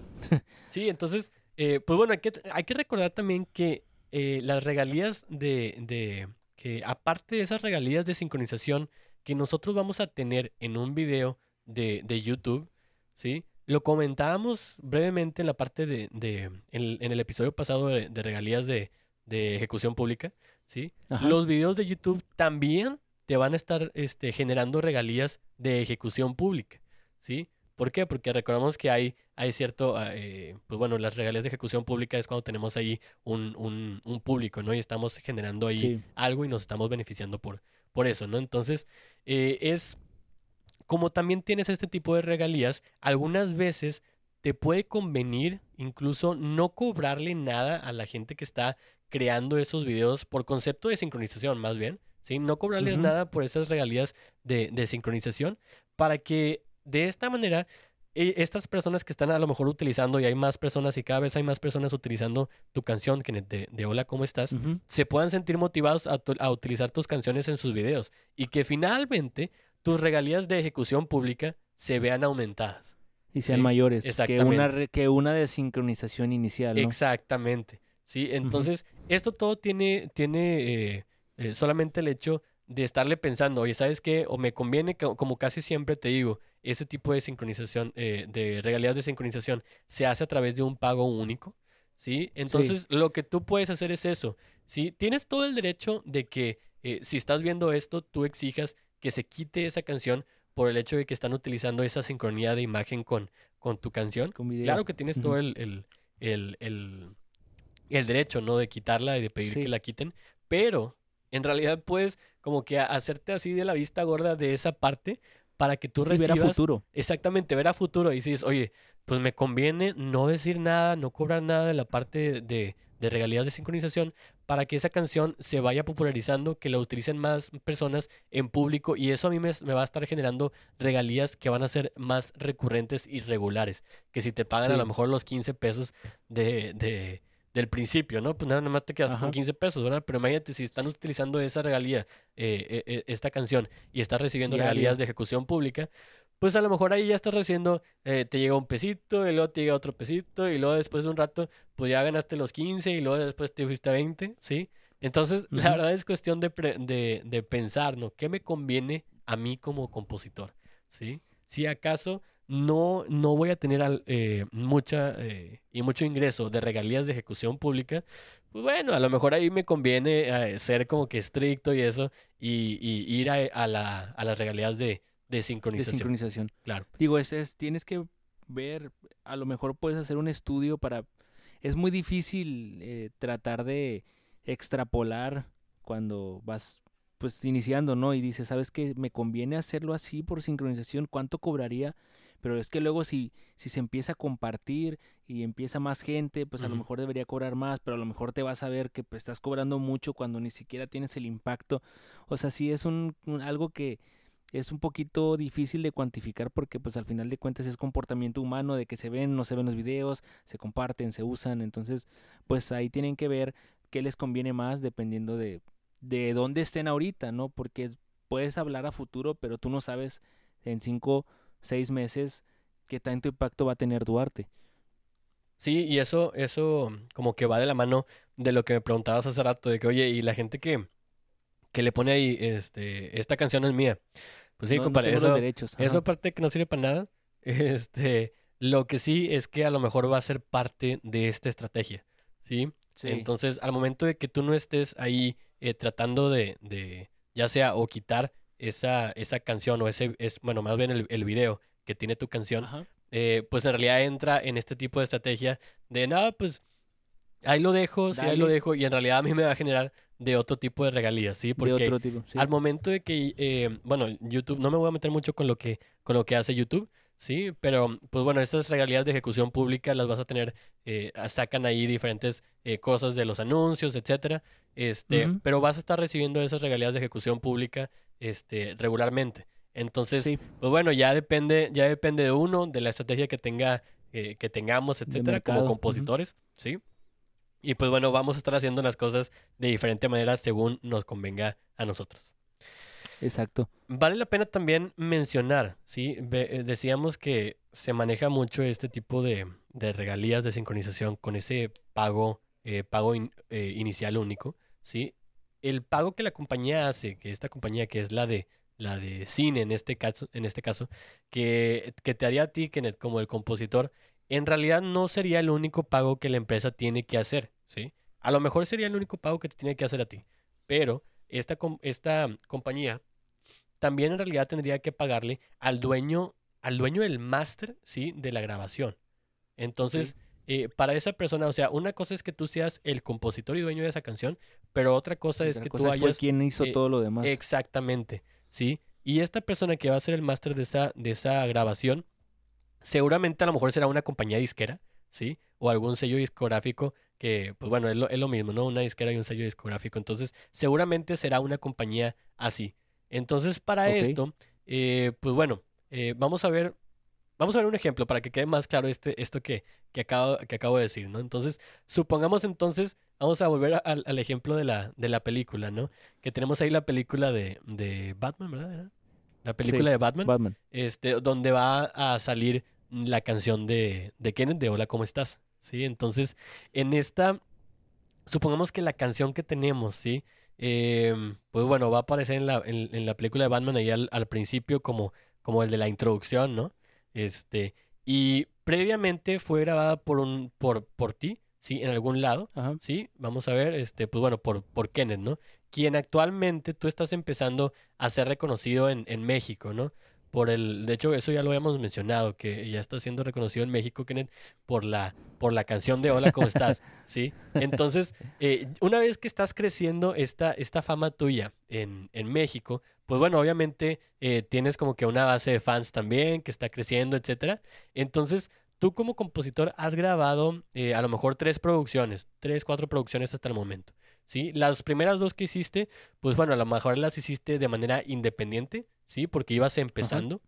Sí, entonces, eh, pues bueno, hay que, hay que recordar también que eh, las regalías de, de, que aparte de esas regalías de sincronización que nosotros vamos a tener en un video de, de YouTube, ¿sí? lo comentábamos brevemente en la parte de, de en, en el episodio pasado de, de regalías de, de ejecución pública, ¿sí? Ajá. Los videos de YouTube también te van a estar este, generando regalías de ejecución pública, ¿sí? ¿Por qué? Porque recordamos que hay, hay cierto, ah, eh, pues bueno, las regalías de ejecución pública es cuando tenemos ahí un, un, un público, ¿no? Y estamos generando ahí Sí. algo y nos estamos beneficiando por, por eso, ¿no? Entonces, eh, es como también tienes este tipo de regalías, algunas veces te puede convenir incluso no cobrarle nada a la gente que está creando esos videos por concepto de sincronización, más bien, ¿sí? No cobrarles nada por esas regalías de, de sincronización para que de esta manera eh, estas personas que están a lo mejor utilizando y hay más personas y cada vez hay más personas utilizando tu canción Kenneth, de, de Hola, ¿cómo estás? Se puedan sentir motivados a, tu- a utilizar tus canciones en sus videos y que finalmente tus regalías de ejecución pública se vean aumentadas. Y sean Sí, mayores que una, exactamente. re- que una de sincronización inicial, ¿no? Exactamente. Sí, entonces esto todo tiene, tiene eh, eh, solamente el hecho de estarle pensando, oye, ¿sabes qué? O me conviene, co- como casi siempre te digo, ese tipo de sincronización, eh, de regalías de sincronización, se hace a través de un pago único, ¿sí? Entonces lo que tú puedes hacer es eso, ¿sí? Tienes todo el derecho de que eh, si estás viendo esto, tú exijas que se quite esa canción por el hecho de que están utilizando esa sincronía de imagen con, con tu canción. Con video. Claro que tienes todo el, el, el, el- el derecho, ¿no? De quitarla y de pedir Sí. que la quiten, pero en realidad puedes como que hacerte así de la vista gorda de esa parte para que tú Sí, ver a recibas futuro. exactamente, ver a futuro y dices, oye, pues me conviene no decir nada, no cobrar nada de la parte de, de regalías de sincronización para que esa canción se vaya popularizando, que la utilicen más personas en público y eso a mí me, me va a estar generando regalías que van a ser más recurrentes y regulares, que si te pagan a lo mejor los 15 pesos de, de- del principio, ¿no? Pues nada más te quedas Ajá. con 15 pesos, ¿verdad? Pero imagínate si están utilizando esa regalía, eh, eh, eh, esta canción, y estás recibiendo Diario. regalías de ejecución pública, pues a lo mejor ahí ya estás recibiendo, eh, te llega un pesito, y luego te llega otro pesito, y luego después de un rato, pues ya ganaste los 15, y luego después te fuiste a 20, ¿sí? Entonces, la verdad es cuestión de, pre- de, de pensar, ¿no? ¿Qué me conviene a mí como compositor? ¿Sí? Si acaso no, no voy a tener al- eh, mucha eh, y mucho ingreso de regalías de ejecución pública, pues bueno, a lo mejor ahí me conviene eh, ser como que estricto y eso, y, y ir a, a la, a las regalías de, de de sincronización. sincronización. Claro. Digo, es, es- tienes que ver, a lo mejor puedes hacer un estudio para... Es muy difícil eh, tratar de extrapolar cuando vas pues iniciando, ¿no? Y dices, ¿sabes qué? Me conviene hacerlo así por sincronización, ¿cuánto cobraría? Pero es que luego si, si se empieza a compartir y empieza más gente, pues a lo mejor debería cobrar más, pero a lo mejor te vas a ver que pues, estás cobrando mucho cuando ni siquiera tienes el impacto. O sea, sí es un, un- algo que es un poquito difícil de cuantificar porque pues al final de cuentas es comportamiento humano de que se ven, no se ven los videos, se comparten, se usan, entonces pues ahí tienen que ver qué les conviene más dependiendo de, de dónde estén ahorita, ¿no? Porque puedes hablar a futuro, pero tú no sabes en cinco, seis meses qué tanto impacto va a tener tu arte. Sí, y eso, eso como que va de la mano de lo que me preguntabas hace rato, de que, oye, y la gente que, que le pone ahí, este, esta canción es mía. Pues sí, no, compadre, eso, derechos. eso aparte que no sirve para nada, este, lo que sí es que a lo mejor va a ser parte de esta estrategia, ¿sí? Sí. Entonces, al momento de que tú no estés ahí eh, tratando de, de, ya sea, o quitar esa, esa canción o ese, es, bueno, más bien el, el video que tiene tu canción, eh, pues en realidad entra en este tipo de estrategia de nada, pues ahí lo dejo, sí, ahí lo dejo, y en realidad a mí me va a generar de otro tipo de regalías, ¿sí? de Porque otro tipo. sí. al momento de que, eh, bueno, YouTube, no me voy a meter mucho con lo que, con lo que hace YouTube, ¿sí? Pero, pues bueno, estas regalías de ejecución pública las vas a tener, eh, sacan ahí diferentes eh, cosas de los anuncios, etcétera, este, pero vas a estar recibiendo esas regalías de ejecución pública, este, regularmente. Entonces, Sí. pues bueno, ya depende, ya depende de uno, de la estrategia que tenga, eh, que tengamos, etcétera, como compositores, ¿sí? Y pues bueno, vamos a estar haciendo las cosas de diferente manera según nos convenga a nosotros. Exacto. Vale la pena también mencionar, ¿sí? Eh, decíamos que se maneja mucho este tipo de, de regalías de sincronización con ese pago, eh, pago in- eh, inicial único, ¿sí? El pago que la compañía hace, que esta compañía que es la de la de cine en este caso, en este caso que, que te haría a ti, Kenneth, como el compositor, en realidad no sería el único pago que la empresa tiene que hacer, ¿sí? A lo mejor sería el único pago que te tiene que hacer a ti, pero esta, esta compañía también en realidad tendría que pagarle al dueño, al dueño del máster, ¿sí? De la grabación. Entonces, eh, para esa persona, o sea, una cosa es que tú seas el compositor y dueño de esa canción, pero otra cosa es que tú hayas... quien hizo eh, todo lo demás. Exactamente, ¿sí? Y esta persona que va a ser el máster de esa, de esa grabación, seguramente a lo mejor será una compañía disquera, ¿sí? O algún sello discográfico que, pues bueno, es lo, es lo mismo, ¿no? Una disquera y un sello discográfico. Entonces, seguramente será una compañía así. Entonces, para esto, eh, pues bueno, vamos a ver Vamos a ver un ejemplo para que quede más claro este, esto que, que, acabo, que acabo de decir, ¿no? Entonces, supongamos entonces, vamos a volver al, ejemplo de la, de la película, ¿no? Que tenemos ahí la película de, de Batman, ¿verdad? La película de Batman, Batman, Este, donde va a salir la canción de, de Kenneth de Hola, ¿cómo estás? ¿Sí? Entonces, en esta, supongamos que la canción que tenemos, ¿sí? Em, pues bueno, va a aparecer en la, en, la película de Batman ahí al, al principio como, como el de la introducción, ¿no? Este, y previamente fue grabada por un, por, por ti, ¿sí? En algún lado, ¿sí? Vamos a ver, este, pues bueno, por, por Kenneth, ¿no? Quien actualmente tú estás empezando a ser reconocido en, en México, ¿no? por el, de hecho eso ya lo habíamos mencionado, que ya está siendo reconocido en México, Kenneth, por la, por la canción de Hola, ¿cómo estás? ¿Sí? Entonces, eh, una vez que estás creciendo esta, esta fama tuya en, en México, pues bueno, obviamente eh, tienes como que una base de fans también que está creciendo, etcétera. Entonces, tú como compositor has grabado eh, a lo mejor tres producciones, tres, cuatro producciones hasta el momento. ¿Sí? Las primeras dos que hiciste, pues bueno, a lo mejor las hiciste de manera independiente, ¿sí? Porque ibas empezando.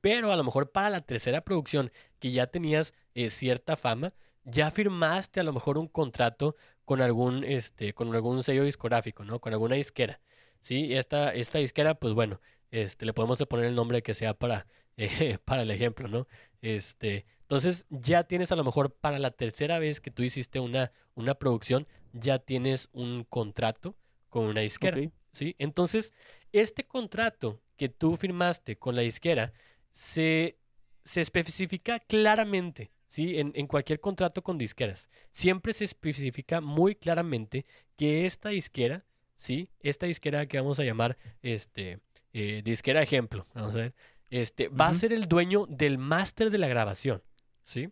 Pero a lo mejor para la tercera producción, que ya tenías eh, cierta fama, ya firmaste a lo mejor un contrato con algún, este, con algún sello discográfico, ¿no? Con alguna disquera. Sí, esta, esta disquera, pues bueno, este, le podemos poner el nombre que sea para, eh, para el ejemplo, ¿no? Este, entonces ya tienes a lo mejor para la tercera vez que tú hiciste una, una producción, ya tienes un contrato con una disquera, ¿sí? Entonces, este contrato que tú firmaste con la disquera se, se especifica claramente, ¿sí? En, en cualquier contrato con disqueras. Siempre se especifica muy claramente que esta disquera ¿sí? Esta disquera que vamos a llamar, este, eh, disquera ejemplo, vamos a ver, este, va a ser el dueño del máster de la grabación, ¿sí?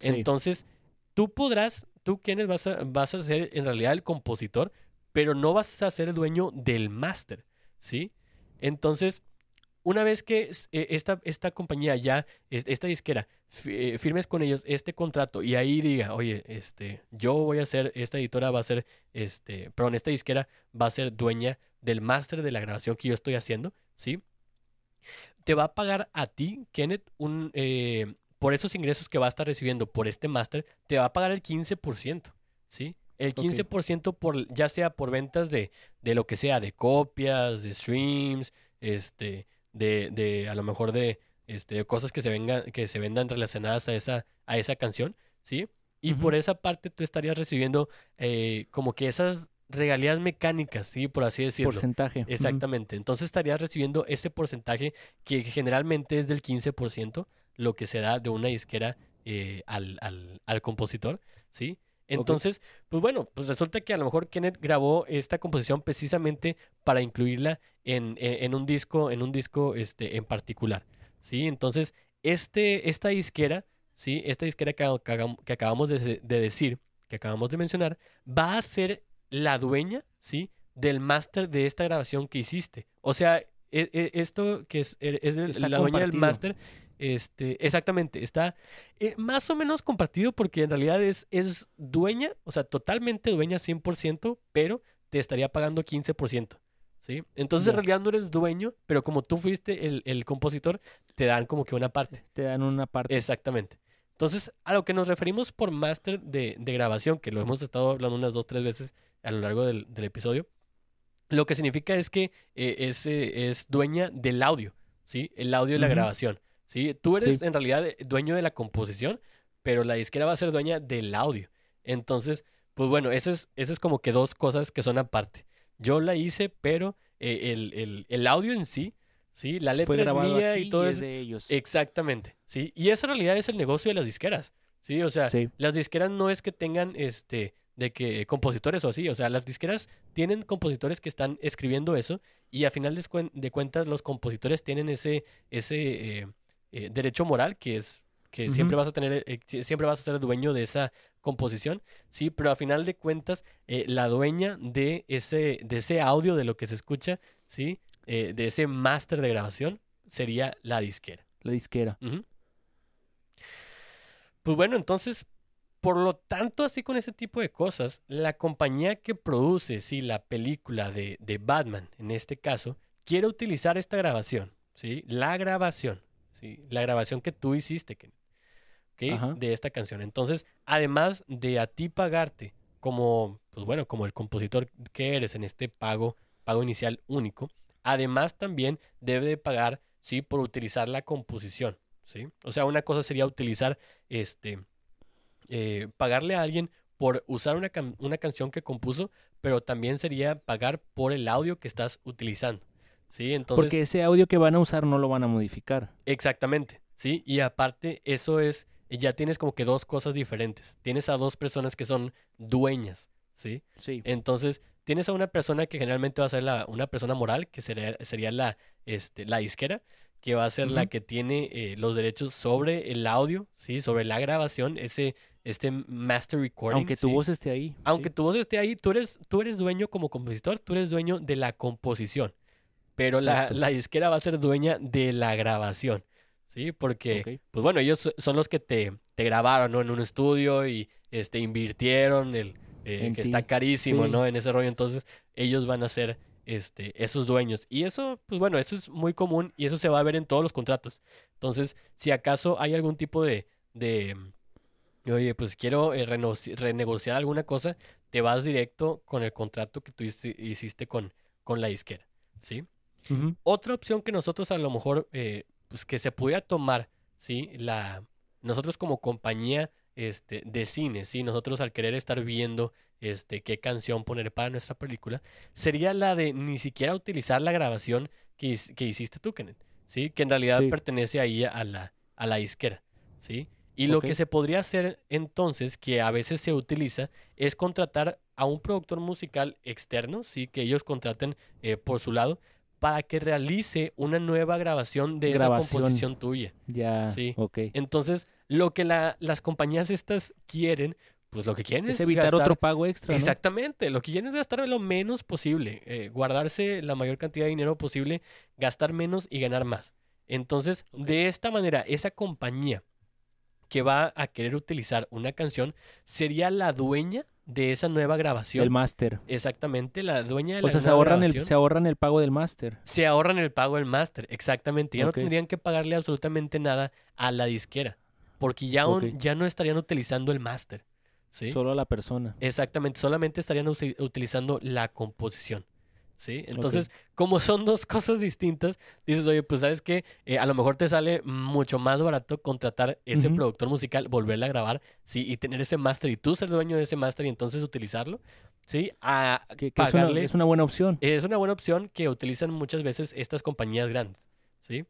Entonces, tú podrás, tú quienes vas a, vas a ser en realidad el compositor, pero no vas a ser el dueño del máster, ¿sí? Entonces, una vez que eh, esta, esta compañía ya, esta disquera, eh, firmes con ellos este contrato y ahí diga, oye, este, yo voy a ser, esta editora va a ser, este, perdón, esta disquera va a ser dueña del máster de la grabación que yo estoy haciendo, ¿sí? Te va a pagar a ti, Kenneth, un, eh, por esos ingresos que va a estar recibiendo por este máster, te va a pagar el 15%, ¿sí? El 15% por, ya sea por ventas de, de lo que sea, de copias, de streams, este, de, de a lo mejor de este, cosas que se, vengan, que se vendan relacionadas a esa, a esa canción, ¿sí? Y por esa parte tú estarías recibiendo eh, como que esas regalías mecánicas, ¿sí? Por así decirlo. Porcentaje. Exactamente. Entonces estarías recibiendo ese porcentaje que generalmente es del 15%, lo que se da de una disquera eh, al, al, al, compositor, ¿sí? Entonces, pues bueno, pues resulta que a lo mejor Kenneth grabó esta composición precisamente para incluirla en, en, un disco, en un disco este, en particular. ¿Sí? Entonces, este, esta disquera, ¿sí? Esta disquera que, que acabamos de, decir, que acabamos de mencionar, va a ser la dueña, ¿sí? Del máster de esta grabación que hiciste. O sea, e, e, esto que es, es la dueña del máster este, exactamente, está eh, más o menos compartido porque en realidad es, es dueña, o sea, totalmente dueña 100%, pero te estaría pagando 15%. ¿Sí? Entonces en realidad no eres dueño, pero como tú fuiste el, el, compositor, te dan como que una parte. Te dan una parte. Exactamente. Entonces, a lo que nos referimos por máster de, de, grabación, que lo hemos estado hablando unas dos, tres veces a lo largo del, del episodio, lo que significa es que eh, es, es, dueña del audio, ¿sí? El audio y la grabación. ¿sí? Tú eres en realidad dueño de la composición, pero la disquera va a ser dueña del audio. Entonces, pues bueno, eso es, eso es como que dos cosas que son aparte. Yo la hice, pero eh, el, el- el audio en sí, ¿sí? La letra es mía aquí y todo es eso. de ellos. Exactamente, ¿sí? Y eso en realidad es el negocio de las disqueras, ¿sí? O sea, Sí. las disqueras no es que tengan, este, de que compositores o así, o sea, las disqueras tienen compositores que están escribiendo eso y a final de, cuen- de cuentas los compositores tienen ese, ese eh, eh, derecho moral que es que siempre vas a tener, eh, siempre vas a ser dueño de esa composición, sí, pero a final de cuentas la dueña de ese, de ese audio de lo que se escucha, sí, de ese máster de grabación sería la disquera. La disquera. Pues bueno, entonces, por lo tanto, así con ese tipo de cosas, la compañía que produce, sí, la película de, de Batman, en este caso, quiere utilizar esta grabación, ¿sí? La grabación, ¿sí? La grabación que tú hiciste, Ken, ¿ok? Ajá. De esta canción. Entonces, además de a ti pagarte como, pues bueno, como el compositor que eres en este pago, pago inicial único, además también debe de pagar, ¿sí? Por utilizar la composición, ¿sí? O sea, una cosa sería utilizar, este, eh, pagarle a alguien por usar una, can- una canción que compuso, pero también sería pagar por el audio que estás utilizando, ¿sí? Entonces, Porque ese audio que van a usar no lo van a modificar. Exactamente, ¿sí? Y aparte, eso es, ya tienes como que dos cosas diferentes. Tienes a dos personas que son dueñas, ¿sí? Sí. Entonces, tienes a una persona que generalmente va a ser la, una persona moral, que sería, sería la, este, la disquera, que va a ser la que tiene eh, los derechos sobre el audio, ¿sí? Sobre la grabación, ese, este master recording. Aunque tu ¿sí? voz esté ahí. Aunque sí. tu voz esté ahí, tú eres, tú eres dueño como compositor, tú eres dueño de la composición. Pero la, la disquera va a ser dueña de la grabación. ¿Sí? Porque, pues bueno, ellos so- son los que te, te grabaron, ¿no? En un estudio y este, invirtieron el, eh, que está carísimo, Sí. ¿no? En ese rollo. Entonces, ellos van a ser este, esos dueños. Y eso, pues bueno, eso es muy común y eso se va a ver en todos los contratos. Entonces, si acaso hay algún tipo de, de oye, pues quiero eh, renegociar alguna cosa, te vas directo con el contrato que tú hici- hiciste con, con la disquera, ¿sí? Otra opción que nosotros a lo mejor, eh, pues que se pudiera tomar, ¿sí? La, nosotros como compañía este, de cine, ¿sí? Nosotros al querer estar viendo este, qué canción poner para nuestra película, sería la de ni siquiera utilizar la grabación que, que hiciste tú, Kenneth, ¿sí? Que en realidad Sí. pertenece ahí a la, a la disquera, ¿sí? Y lo que se podría hacer entonces, que a veces se utiliza, es contratar a un productor musical externo, ¿sí? Que ellos contraten eh, por su lado, para que realice una nueva grabación de Grabación. esa composición tuya. Ya. Sí. Ok. Entonces, lo que la- las compañías estas quieren, pues lo que quieren Es es, evitar gastar- otro pago extra, ¿no? Exactamente, lo que quieren es gastar lo menos posible, eh, guardarse la mayor cantidad de dinero posible, gastar menos y ganar más. Entonces, de esta manera, esa compañía que va a querer utilizar una canción sería la dueña de esa nueva grabación. El máster. Exactamente, la dueña de la O sea, se ahorran, el, se ahorran el pago del máster. Se ahorran el pago del máster, exactamente. Ya no tendrían que pagarle absolutamente nada a la disquera, porque ya, un- ya no estarían utilizando el máster. ¿sí? Solo a la persona. Exactamente, solamente estarían utilizando la composición. ¿Sí? Entonces, como son dos cosas distintas, dices, oye, pues sabes que a lo mejor te sale mucho más barato contratar ese productor musical, volverla a grabar, ¿sí? Y tener ese máster y tú ser dueño de ese máster y entonces utilizarlo, ¿sí? A Que, que es, una, pagarle es una buena opción. es una buena opción que utilizan muchas veces estas compañías grandes, ¿sí?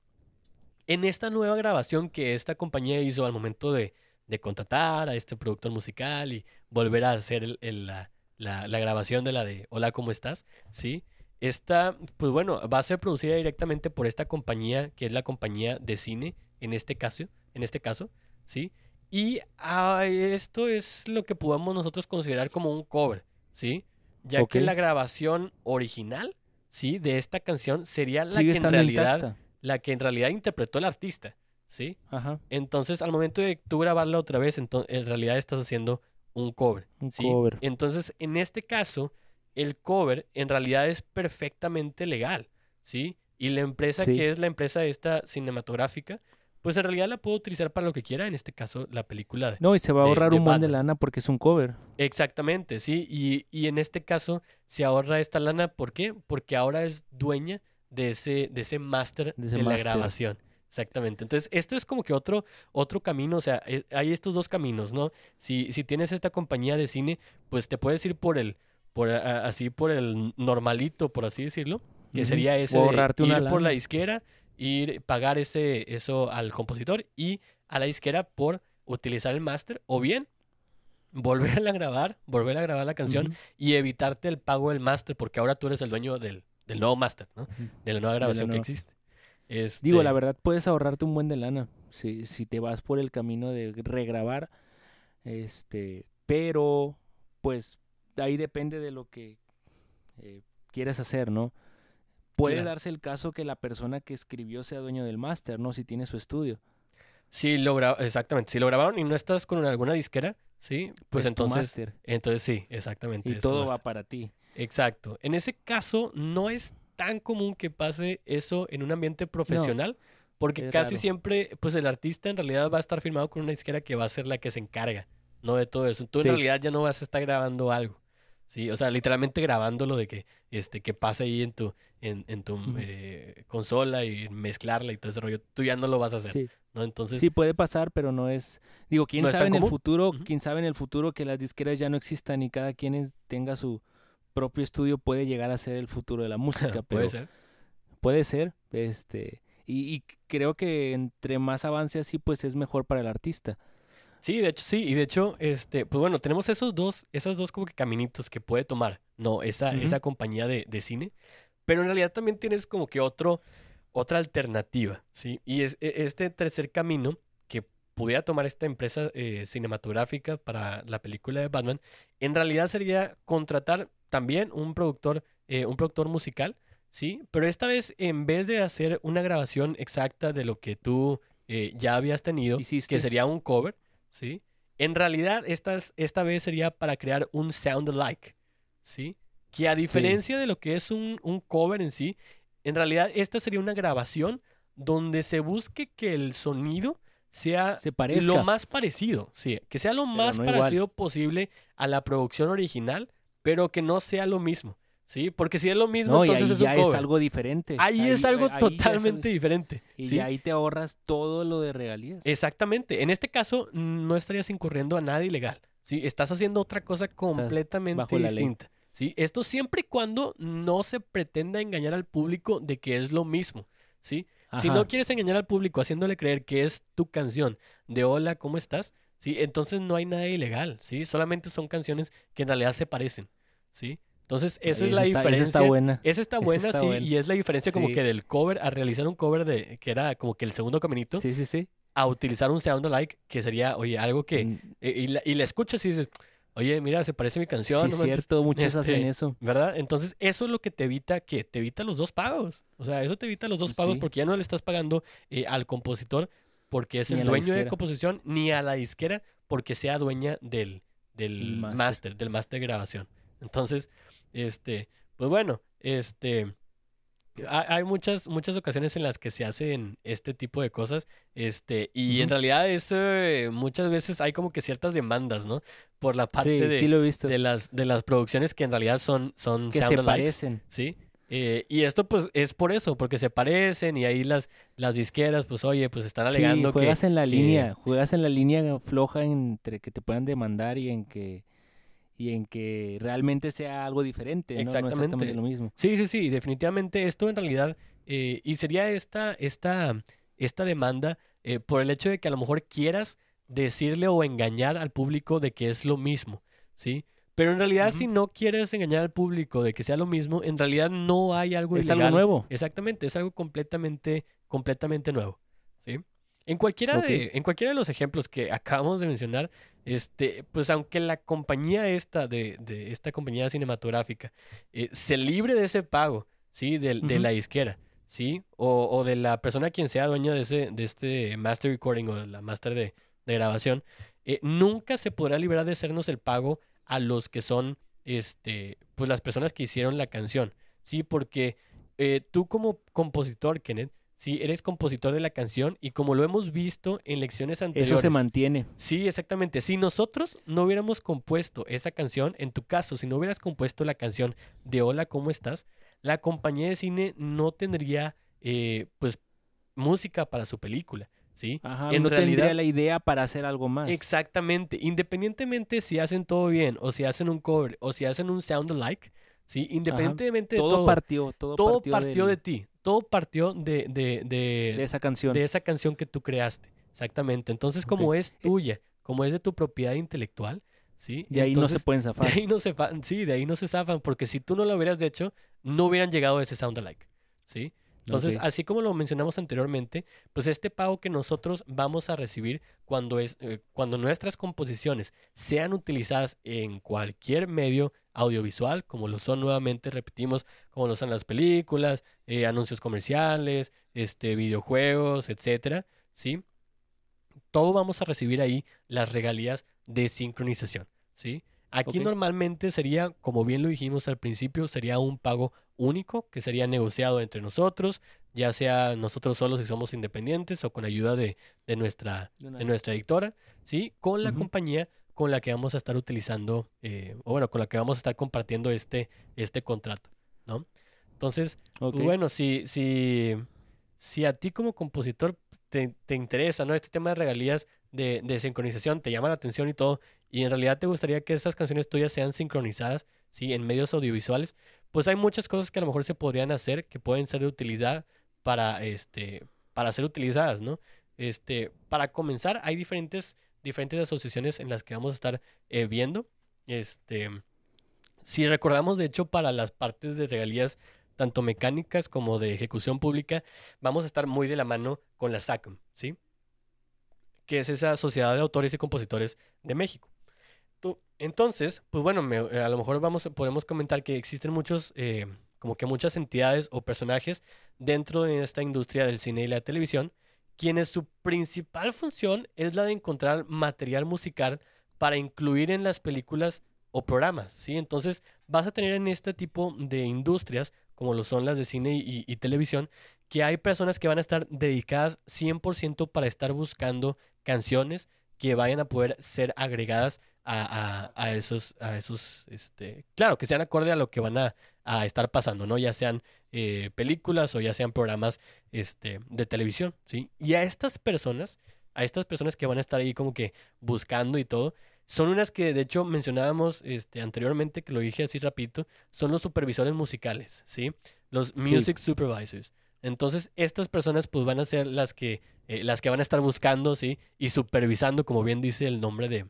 En esta nueva grabación que esta compañía hizo al momento de, de contratar a este productor musical y volver a hacer el- el- la, la- la grabación de la de Hola, ¿cómo estás? ¿Sí? Esta, pues bueno, va a ser producida directamente por esta compañía, que es la compañía de cine, en este caso, en este caso, ¿sí? Y ah, esto es lo que podemos nosotros considerar como un cover, ¿sí? Ya que la grabación original, ¿sí? De esta canción sería la Sigue que en realidad, intacta. La que en realidad interpretó el artista, ¿sí? Ajá. Entonces, al momento de tú grabarla otra vez, en realidad estás haciendo un cover, Un ¿sí? cover. Entonces, en este caso, el cover en realidad es perfectamente legal, ¿sí? Y la empresa Sí. que es la empresa esta cinematográfica, pues en realidad la puedo utilizar para lo que quiera, en este caso, la película de, No, y se va a ahorrar de un buen de lana porque es un cover. Exactamente, sí. Y, y en este caso se ahorra esta lana. ¿Por qué? Porque ahora es dueña de ese, de ese máster De la grabación. Exactamente. Entonces, esto es como que otro, otro camino. O sea, eh, hay estos dos caminos, ¿no? Si, si tienes esta compañía de cine, pues te puedes ir por el, por a- así por el normalito, por así decirlo. que sería ese O de una ir por la disquera, ir pagar ese eso al compositor y a la disquera por utilizar el máster o bien volverla a grabar, volver a grabar la canción y evitarte el pago del máster porque ahora tú eres el dueño del, del nuevo máster, ¿no? De la nueva grabación que nueva. existe. Este, Digo, la verdad puedes ahorrarte un buen de lana si, si te vas por el camino de regrabar, este, pero pues ahí depende de lo que eh, quieras hacer, ¿no? Puede Claro. darse el caso que la persona que escribió sea dueño del máster, ¿no? Si tiene su estudio. Si lo exactamente, si lo grabaron y no estás con alguna disquera, ¿sí? Pues Es tu entonces, entonces sí, exactamente. y todo va para ti. Exacto. En ese caso, no es tan común que pase eso en un ambiente profesional, porque es casi raro. siempre, pues el artista en realidad va a estar firmado con una disquera que va a ser la que se encarga, no de todo eso. Tú Sí. en realidad ya no vas a estar grabando algo, ¿sí? O sea, literalmente grabando lo de que, este, que pase ahí en tu, en, en tu eh, consola y mezclarla y todo ese rollo. Tú ya no lo vas a hacer, Sí. ¿no? Entonces, Sí, puede pasar, pero no es. Digo, quién ¿No es sabe en el futuro, quién sabe en el futuro que las disqueras ya no existan y cada quien es- tenga su propio estudio puede llegar a ser el futuro de la música, puede ser. puede ser, este, y, y creo que entre más avance así, pues es mejor para el artista. Sí, de hecho, sí, y de hecho, este, pues bueno, tenemos esos dos, esas dos como que caminitos que puede tomar, no, esa, esa compañía de, de cine, pero en realidad también tienes como que otro, otra alternativa, ¿sí? Y es e- este tercer camino que pudiera tomar esta empresa eh, cinematográfica para la película de Batman, en realidad sería contratar también un productor, eh, un productor musical, ¿sí? Pero esta vez, en vez de hacer una grabación exacta de lo que tú eh, ya habías tenido, Hiciste. que sería un cover, ¿sí? En realidad, esta, es- esta vez sería para crear un sound alike, ¿sí? Que a diferencia de lo que es un, un cover en sí, en realidad esta sería una grabación donde se busque que el sonido sea Se lo más parecido, sí, que sea lo más no igual. parecido posible a la producción original, pero que no sea lo mismo, ¿sí? Porque si es lo mismo, no, y entonces ahí es un ya es cover. algo diferente. Ahí, es algo ahí es totalmente diferente. Y ahí te ahorras todo lo de regalías. Exactamente. En este caso, no estarías incurriendo a nada ilegal. ¿sí? Estás haciendo otra cosa completamente distinta. ¿sí? Esto siempre y cuando no se pretenda engañar al público de que es lo mismo. ¿sí? Si no quieres engañar al público haciéndole creer que es tu canción de hola, ¿cómo estás? ¿sí? Entonces no hay nada ilegal. ¿sí? Solamente son canciones que en realidad se parecen. ¿Sí? Entonces esa es la está, diferencia. Esa está buena. Esa está Esa buena, está sí, buena. y es la diferencia como que del cover a realizar un cover de que era como que el segundo caminito Sí, sí, sí. a utilizar un sound alike que sería, oye, algo que Mm, y, la, y la escuchas y dices, oye, mira, se parece a mi canción, sí, no manches", cierto, muchos hacen este, eso. ¿verdad? Entonces, eso es lo que te evita que te evita los dos pagos. O sea, eso te evita los dos pagos Sí. porque ya no le estás pagando eh, al compositor porque es Ni el dueño de composición, ni a la disquera porque sea dueña del, del El máster. máster, del máster de grabación. Entonces, este, pues bueno, este, ha- hay muchas, muchas ocasiones en las que se hacen este tipo de cosas, este, y en realidad es, eh, muchas veces hay como que ciertas demandas, ¿no? Por la parte Sí, de, sí lo he visto. de las, de las producciones que en realidad son, son que se parecen. ¿sí? Eh, y esto pues es por eso, porque se parecen y ahí las, las disqueras, pues oye, pues están alegando sí, juegas que... en la línea, juegas en la línea floja entre que te puedan demandar y en que y en que realmente sea algo diferente, ¿no? No Exactamente. exactamente lo mismo. Sí, sí, sí, definitivamente esto en realidad, eh, y sería esta, esta, esta demanda eh, por el hecho de que a lo mejor quieras decirle o engañar al público de que es lo mismo, ¿sí? Pero en realidad si no quieres engañar al público de que sea lo mismo, en realidad no hay algo Es ilegal. algo nuevo. Exactamente, es algo completamente, completamente nuevo, ¿sí? En cualquiera, de, en cualquiera de los ejemplos que acabamos de mencionar, este, pues aunque la compañía esta de, de esta compañía cinematográfica eh, se libre de ese pago, ¿sí? De, la disquera, ¿sí? O, o de la persona quien sea dueña de ese, de este master recording o de la master de, de grabación, eh, nunca se podrá liberar de hacernos el pago a los que son, este, pues las personas que hicieron la canción, ¿sí? Porque eh, tú como compositor, Kenneth, sí, eres compositor de la canción y como lo hemos visto en lecciones anteriores. Eso se mantiene. Sí, exactamente. Si nosotros no hubiéramos compuesto esa canción, en tu caso, si no hubieras compuesto la canción de Hola, ¿cómo estás? La compañía de cine no tendría, eh, pues, música para su película, ¿sí? Ajá, En no realidad- tendría la idea para hacer algo más. Exactamente. Independientemente si hacen todo bien o si hacen un cover o si hacen un sound alike, ¿sí? Independientemente de todo, todo, partió, todo, todo partió, partió del- de ti, todo partió de, de, de, de esa canción. de esa canción que tú creaste, exactamente. Entonces, como es tuya, como es de tu propiedad intelectual, ¿sí? de ahí no se pueden de zafar. ahí no se sí, de ahí no se zafan, porque si tú no lo hubieras hecho, no hubieran llegado a ese sound alike, ¿sí? Entonces, así como lo mencionamos anteriormente, pues este pago que nosotros vamos a recibir cuando, es, eh, cuando nuestras composiciones sean utilizadas en cualquier medio audiovisual, como lo son nuevamente, repetimos, como lo son las películas, eh, anuncios comerciales, este, videojuegos, etcétera, ¿sí? Todo vamos a recibir ahí las regalías de sincronización, ¿sí? Aquí normalmente sería, como bien lo dijimos al principio, sería un pago único que sería negociado entre nosotros, ya sea nosotros solos si somos independientes o con ayuda de, de nuestra, De nuestra editora, ¿sí? Con la compañía con la que vamos a estar utilizando, eh, o bueno, con la que vamos a estar compartiendo este, este contrato, ¿no? Entonces, pues bueno, si, si, si a ti como compositor te, te interesa, ¿no? Este tema de regalías de, de sincronización te llama la atención y todo, y en realidad te gustaría que estas canciones tuyas sean sincronizadas, ¿sí? En medios audiovisuales, pues hay muchas cosas que a lo mejor se podrían hacer que pueden ser de utilidad para, este, para ser utilizadas, ¿no? Este, para comenzar, hay diferentes, diferentes asociaciones en las que vamos a estar eh, viendo. Este, si recordamos, de hecho, para las partes de regalías, tanto mecánicas como de ejecución pública, vamos a estar muy de la mano con la SACM, ¿sí? Que es esa Sociedad de Autores y Compositores de México. Entonces, pues bueno, me- eh, a lo mejor vamos, podemos comentar que existen muchos, eh, como que muchas entidades o personajes dentro de esta industria del cine y la televisión, quienes su principal función es la de encontrar material musical para incluir en las películas o programas, ¿sí? Entonces vas a tener en este tipo de industrias, como lo son las de cine y, y televisión, que hay personas que van a estar dedicadas 100% para estar buscando canciones que vayan a poder ser agregadas a, a- a esos, a esos, este, claro, que sean acorde a lo que van a, a estar pasando, ¿no? Ya sean eh, películas o ya sean programas este, de televisión, ¿sí? Y a estas personas, a estas personas que van a estar ahí como que buscando y todo, son unas que de hecho mencionábamos este, anteriormente, que lo dije así rapidito, son los supervisores musicales, ¿sí? Los music supervisors. Entonces, estas personas pues van a ser las que, eh, las que van a estar buscando, ¿sí? Y supervisando, como bien dice el nombre de,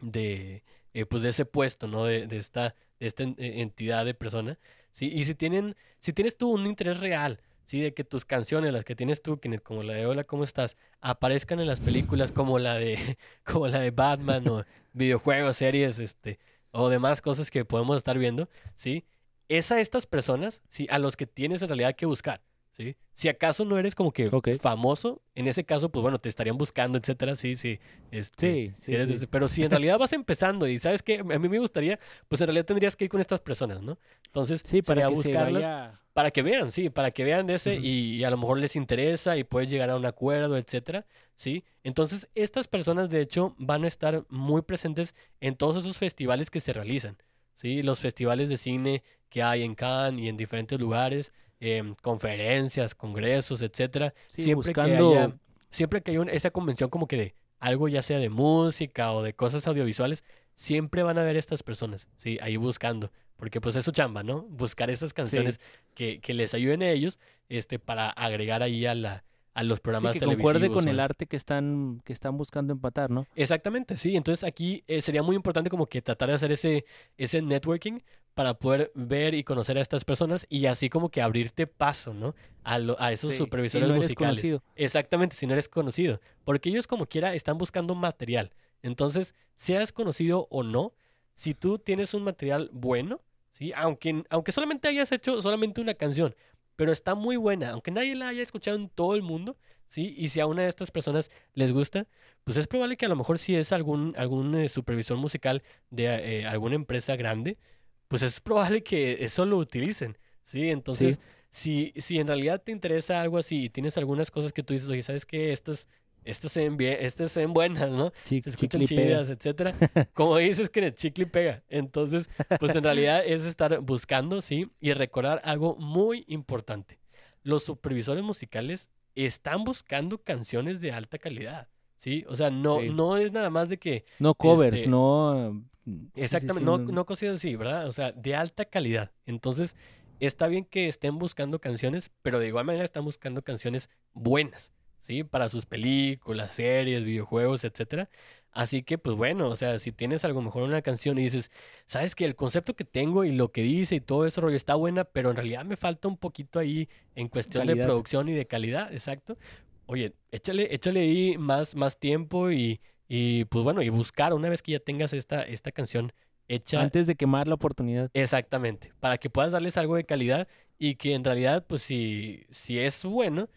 de eh, pues de ese puesto, ¿no? De, de esta, de esta eh, entidad de persona, ¿sí? Y si tienen, si tienes tú un interés real, ¿sí? De que tus canciones, las que tienes tú, como la de Hola, ¿cómo estás? Aparezcan en las películas como la de, como la de Batman o videojuegos, series, este, o demás cosas que podemos estar viendo, ¿sí? Es a estas personas, ¿sí? A los que tienes en realidad que buscar, ¿sí? Si acaso no eres como que famoso, en ese caso, pues bueno, te estarían buscando, etcétera, sí, sí. Este, Sí, si sí, eres de sí. ese- Pero si en realidad vas empezando y sabes que a mí me gustaría, pues en realidad tendrías que ir con estas personas, ¿no? Entonces, Sí, para que buscarlas vaya... para que vean, sí, para que vean ese y a lo mejor les interesa y puedes llegar a un acuerdo, etcétera, ¿sí? Entonces, estas personas, de hecho, van a estar muy presentes en todos esos festivales que se realizan, ¿sí? Los festivales de cine que hay en Cannes y en diferentes lugares, em, conferencias, congresos, etcétera. Sí, siempre que buscando... haya, siempre que haya un- esa convención como que de algo ya sea de música o de cosas audiovisuales, siempre van a ver estas personas, ¿sí? Ahí buscando, porque pues es su chamba, ¿no? Buscar esas canciones que, que les ayuden a ellos, este, para agregar ahí a la, a los Sí, programas que televisivos. concuerde con el arte que están, que están buscando empatar, ¿no? Exactamente, sí. Entonces aquí eh, sería muy importante como que tratar de hacer ese, ese networking para poder ver y conocer a estas personas y así como que abrirte paso, ¿no? A, lo- a esos Sí, si supervisores no eres musicales. conocido. Exactamente, si no eres conocido. Porque ellos como quiera están buscando material. Entonces, seas conocido o no, si tú tienes un material bueno, ¿sí? Aunque, aunque solamente hayas hecho solamente una canción, pero está muy buena, aunque nadie la haya escuchado en todo el mundo, ¿sí? Y si a una de estas personas les gusta, pues es probable que a lo mejor si es algún, algún eh, supervisor musical de eh, alguna empresa grande, pues es probable que eso lo utilicen, ¿sí? Entonces, si, si en realidad te interesa algo así y tienes algunas cosas que tú dices, oye, ¿sabes qué? Estas, estas se ven bien, estas se ven buenas, ¿no? Chi- Se escuchan chidas, etcétera. Como dices que el chicle y pega. Entonces, pues en realidad es estar buscando, ¿sí? Y recordar algo muy importante. Los supervisores musicales están buscando canciones de alta calidad, ¿sí? O sea, no, Sí. no es nada más de que No covers, Este, no... sí, Exactamente, sí, no, no cosas así, ¿verdad? O sea, de alta calidad. Entonces, está bien que estén buscando canciones, pero de igual manera están buscando canciones buenas, ¿sí? Para sus películas, series, videojuegos, etcétera. Así que, pues bueno, o sea, si tienes a lo mejor una canción y dices, sabes que el concepto que tengo y lo que dice y todo ese rollo está buena, pero en realidad me falta un poquito ahí en cuestión de Calidad. producción y de calidad, exacto. Oye, échale, échale ahí más, más tiempo y, y, pues bueno, y buscar una vez que ya tengas esta, esta canción hecha. Antes de quemar la oportunidad. Exactamente, para que puedas darles algo de calidad y que en realidad, pues si, si es bueno,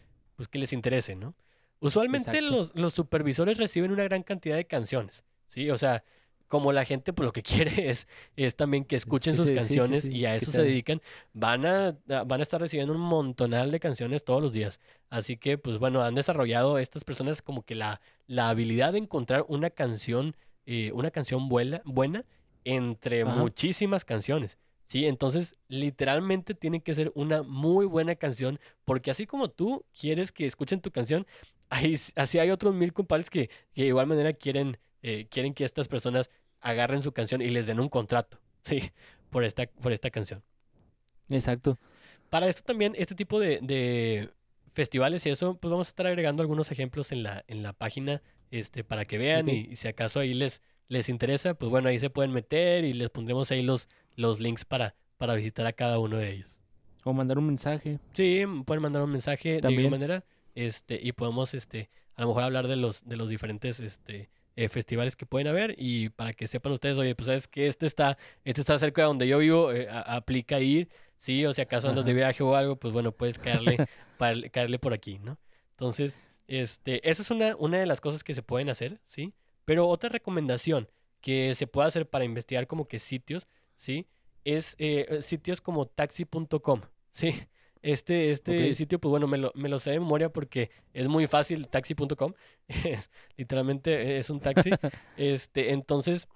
pues que les interese, ¿no? Usualmente los, los supervisores reciben una gran cantidad de canciones, ¿sí? O sea, como la gente pues lo que quiere es, es también que escuchen sus sí, canciones sí, y a eso se dedican, van a, a- van a estar recibiendo un montonal de canciones todos los días. Así que, pues bueno, han desarrollado estas personas como que la, la habilidad de encontrar una canción, eh, una canción buena, buena entre Ajá. muchísimas canciones. Sí, entonces literalmente tiene que ser una muy buena canción, porque así como tú quieres que escuchen tu canción, hay, así hay otros mil compadres que, que de igual manera quieren, eh, quieren que estas personas agarren su canción y les den un contrato, sí, por esta, por esta canción. Exacto. Para esto también, este tipo de, de festivales y eso, pues vamos a estar agregando algunos ejemplos en la, en la página este, para que vean y si acaso ahí les, les interesa, pues bueno, ahí se pueden meter y les pondremos ahí los, los links para, para visitar a cada uno de ellos. O mandar un mensaje. Sí, pueden mandar un mensaje de igual manera este, y podemos este, a lo mejor hablar de los, de los diferentes este, eh, festivales que pueden haber y para que sepan ustedes, oye, pues sabes que este está, este está cerca de donde yo vivo, eh, a- aplica ir, sí, o si acaso andas de viaje o algo, pues bueno, puedes caerle, pa- caerle por aquí, ¿no? Entonces, este, esa es una, una de las cosas que se pueden hacer, ¿sí? Pero otra recomendación que se puede hacer para investigar como que sitios, ¿sí? Es eh, sitios como taxi.com, ¿sí? Este, este sitio, pues bueno, me lo, me lo sé de memoria porque es muy fácil, taxi.com. Literalmente es un taxi. este, entonces,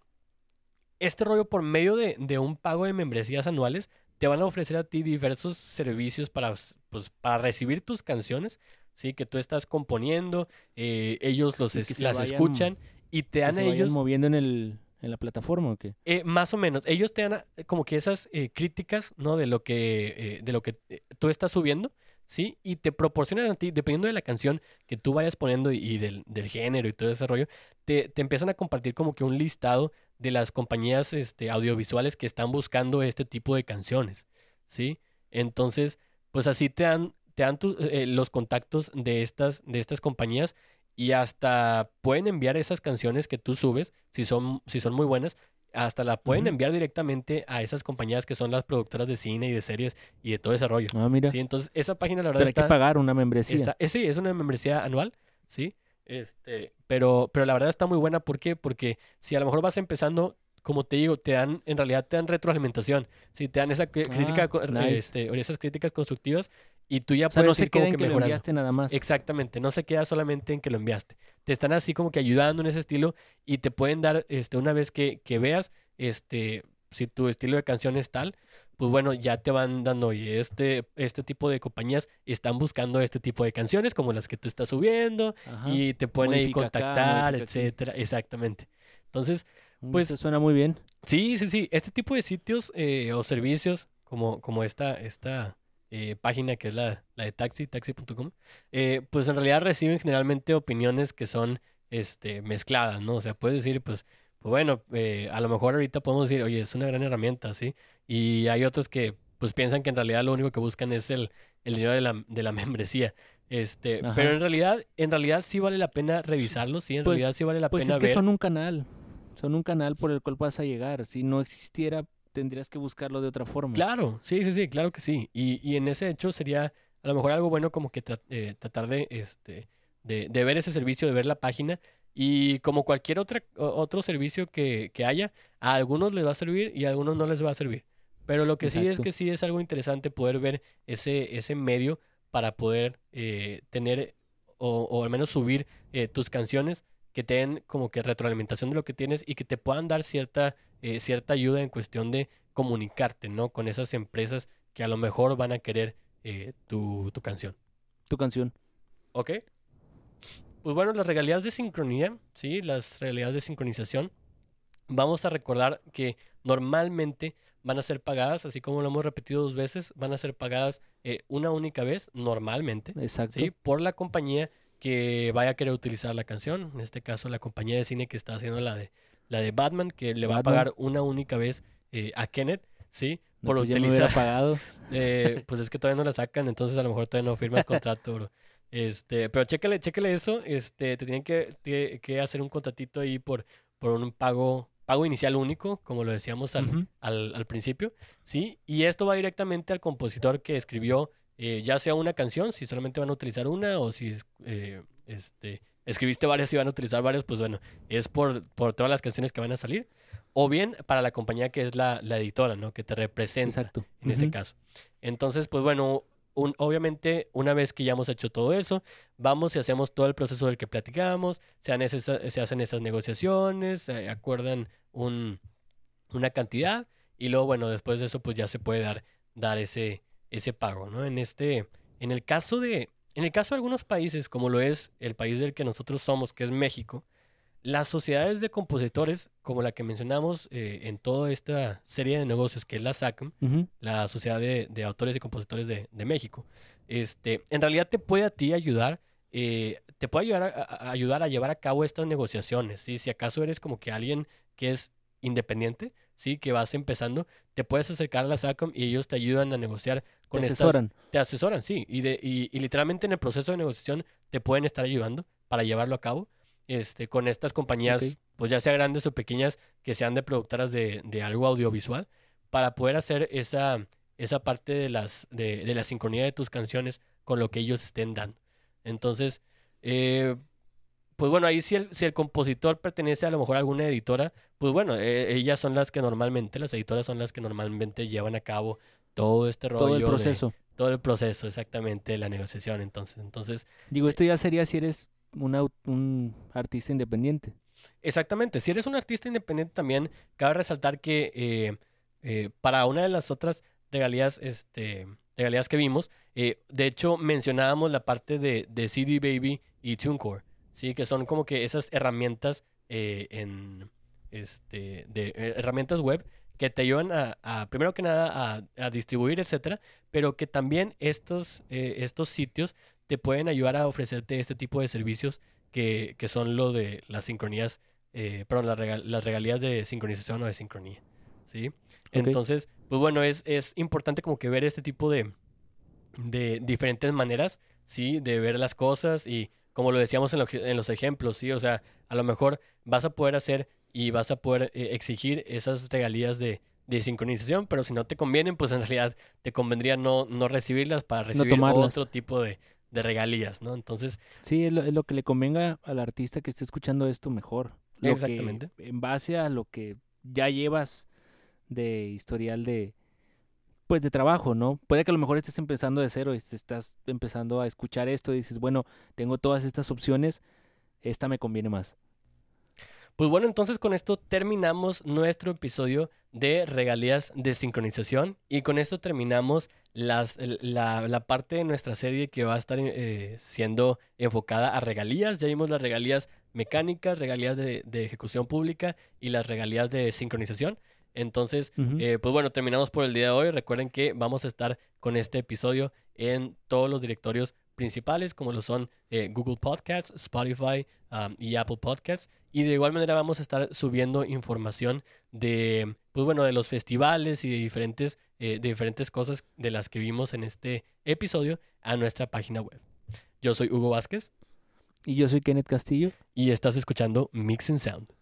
este rollo por medio de, de un pago de membresías anuales, te van a ofrecer a ti diversos servicios para, pues, para recibir tus canciones, ¿sí? Que tú estás componiendo, eh, ellos los es- las vayan- escuchan y te dan a ellos moviendo en, el, en la plataforma o qué. eh, más o menos, ellos te dan como que esas eh, críticas, ¿no? De lo que, eh, de lo que tú estás subiendo, ¿sí? Y te proporcionan a ti, dependiendo de la canción que tú vayas poniendo y, y del, del género y todo ese rollo, te, te empiezan a compartir como que un listado de las compañías este, audiovisuales que están buscando este tipo de canciones, ¿sí? Entonces, pues así te dan, te dan tu- eh, los contactos de estas, de estas compañías y hasta pueden enviar esas canciones que tú subes, si son, si son muy buenas, hasta la pueden enviar directamente a esas compañías que son las productoras de cine y de series y de todo ese rollo. Ah, mira. Sí, entonces esa página la verdad Pero hay que pagar una membresía. está- eh, sí, es una membresía anual, sí, este, pero, pero la verdad está muy buena, ¿por qué? Porque si a lo mejor vas empezando, como te digo, te dan, en realidad te dan retroalimentación, sí, te dan esa cri- crítica, Ah, nice. este, esas críticas constructivas y tú ya o sea, no puedes se ir como queda en que lo enviaste nada más. Exactamente, no se queda solamente en que lo enviaste. Te están así como que ayudando en ese estilo y te pueden dar, este, una vez que, que veas, este, si tu estilo de canción es tal, pues bueno, ya te van dando, oye, este, este tipo de compañías están buscando este tipo de canciones como las que tú estás subiendo Ajá. y te pueden ahí acá, contactar, aquí. etcétera. Exactamente. Entonces, Mm, pues- eso suena muy bien. Sí, sí, sí. Este tipo de sitios eh, o servicios, como, como esta, esta eh, página que es la, la de taxi, taxi.com, eh, pues en realidad reciben generalmente opiniones que son este, mezcladas, ¿no? O sea, puedes decir, pues, pues bueno, eh, a lo mejor ahorita podemos decir, oye, es una gran herramienta, ¿sí? Y hay otros que pues piensan que en realidad lo único que buscan es el, el dinero de la, de la membresía. Este, Ajá. pero en realidad, en realidad sí vale la pena revisarlos, sí, en Pues- realidad sí vale la Pues pena es que ver. son un canal. Son un canal por el cual vas a llegar. Si no existiera, tendrías que buscarlo de otra forma. Claro, sí, sí, sí, claro que sí. Y, y en ese hecho sería a lo mejor algo bueno como que tra- eh, tratar de, este, de, de ver ese servicio, de ver la página. Y como cualquier otra, otro servicio que, que haya, a algunos les va a servir y a algunos no les va a servir. Pero lo que sí es que sí es algo interesante poder ver ese, ese medio para poder eh, tener o, o al menos subir eh, tus canciones que te den como que retroalimentación de lo que tienes y que te puedan dar cierta, eh, cierta ayuda en cuestión de comunicarte, ¿no? Con esas empresas que a lo mejor van a querer eh, tu, tu canción. Tu canción. ¿Ok? Pues bueno, las regalías de sincronía, ¿sí? Las regalías de sincronización. Vamos a recordar que normalmente van a ser pagadas, así como lo hemos repetido dos veces, van a ser pagadas eh, una única vez, normalmente, Exacto. ¿sí? Por la compañía que vaya a querer utilizar la canción. En este caso, la compañía de cine que está haciendo la de, la de Batman, que le va a pagar una única vez eh, a Kenneth, ¿sí? No, Por pues ya utilizar... pagado. Eh, pues es que todavía no la sacan, entonces a lo mejor todavía no firma el contrato, bro. Este, pero chécale, chécale eso. Este, te tienen que, que- que hacer un contratito ahí por, por un pago, pago inicial único, como lo decíamos al, al principio, ¿sí? Y esto va directamente al compositor que escribió eh, ya sea una canción, si solamente van a utilizar una, o si eh, este, escribiste varias y van a utilizar varias, pues bueno, es por, por todas las canciones que van a salir. O bien para la compañía que es la, la editora, ¿no? Que te representa Exacto. en ese caso. Entonces, pues bueno, un- obviamente una vez que ya hemos hecho todo eso, vamos y hacemos todo el proceso del que platicábamos, se, han se hacen esas negociaciones, se acuerdan un, una cantidad y luego, bueno, después de eso, pues ya se puede dar, dar ese, ese pago, ¿no? En este, en el caso de, en el caso de algunos países, como lo es el país del que nosotros somos, que es México, las sociedades de compositores, como la que mencionamos eh, en toda esta serie de negocios, que es la SACM, la Sociedad de, de Autores y Compositores de, de México, este, en realidad te puede a ti ayudar, eh, te puede ayudar a ayudar a llevar a cabo estas negociaciones, ¿sí? Si acaso eres como que alguien que es independiente, ¿sí? Que vas empezando, te puedes acercar a la SACM y ellos te ayudan a negociar con Te estas... asesoran. Te asesoran, sí. Y, de, y, y literalmente en el proceso de negociación te pueden estar ayudando para llevarlo a cabo. Este, con estas compañías, pues ya sea grandes o pequeñas, que sean de productoras de, de algo audiovisual, para poder hacer esa, esa parte de, las, de, de la sincronía de tus canciones con lo que ellos estén dando. Entonces, eh, pues bueno, ahí si el, si el compositor pertenece a lo mejor a alguna editora, pues bueno, eh, ellas son las que normalmente, las editoras son las que normalmente llevan a cabo todo este rollo. Todo el de- proceso. todo el proceso, exactamente, de la negociación. Entonces, entonces, Digo, esto ya sería si eres un, au- un artista independiente. exactamente. Si eres un artista independiente también, cabe resaltar que eh, eh, para una de las otras regalías, este, regalías que vimos, eh, de hecho mencionábamos la parte de, de CD Baby y TuneCore, sí, que son como que esas herramientas eh, en este de eh, herramientas web que te ayudan a, a, primero que nada a, a distribuir, etcétera, pero que también estos, eh, estos sitios te pueden ayudar a ofrecerte este tipo de servicios que, que son lo de las sincronías, perdón, las, regal- las regalías de sincronización o de sincronía, ¿sí? Entonces, pues bueno, es, es importante como que ver este tipo de, de diferentes maneras, ¿sí? De ver las cosas y como lo decíamos en, lo- en los ejemplos, ¿sí? O sea, a lo mejor vas a poder hacer y vas a poder eh, exigir esas regalías de, de sincronización, pero si no te convienen, pues en realidad te convendría no, no recibirlas para recibir otro tipo de, de regalías, ¿no? Entonces, Sí, es lo, es lo que le convenga al artista que esté escuchando esto mejor. Lo que- Exactamente. en base a lo que ya llevas de historial de pues de trabajo, ¿no? Puede que a lo mejor estés empezando de cero y te estás empezando a escuchar esto y dices, bueno, tengo todas estas opciones, esta me conviene más. Pues bueno, entonces con esto terminamos nuestro episodio de regalías de sincronización y con esto terminamos las, la, la parte de nuestra serie que va a estar eh, siendo enfocada a regalías. Ya vimos las regalías mecánicas, regalías de ejecución pública y las regalías de sincronización. Entonces, eh, pues bueno, terminamos por el día de hoy. Recuerden que vamos a estar con este episodio en todos los directorios principales, como lo son eh, Google Podcasts, Spotify um, y Apple Podcasts. Y de igual manera vamos a estar subiendo información de, pues bueno, de los festivales y de diferentes, eh, de diferentes cosas de las que vimos en este episodio a nuestra página web. Yo soy Hugo Vázquez Y yo soy Kenneth Castillo. y estás escuchando Mix and Sound.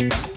Thank you.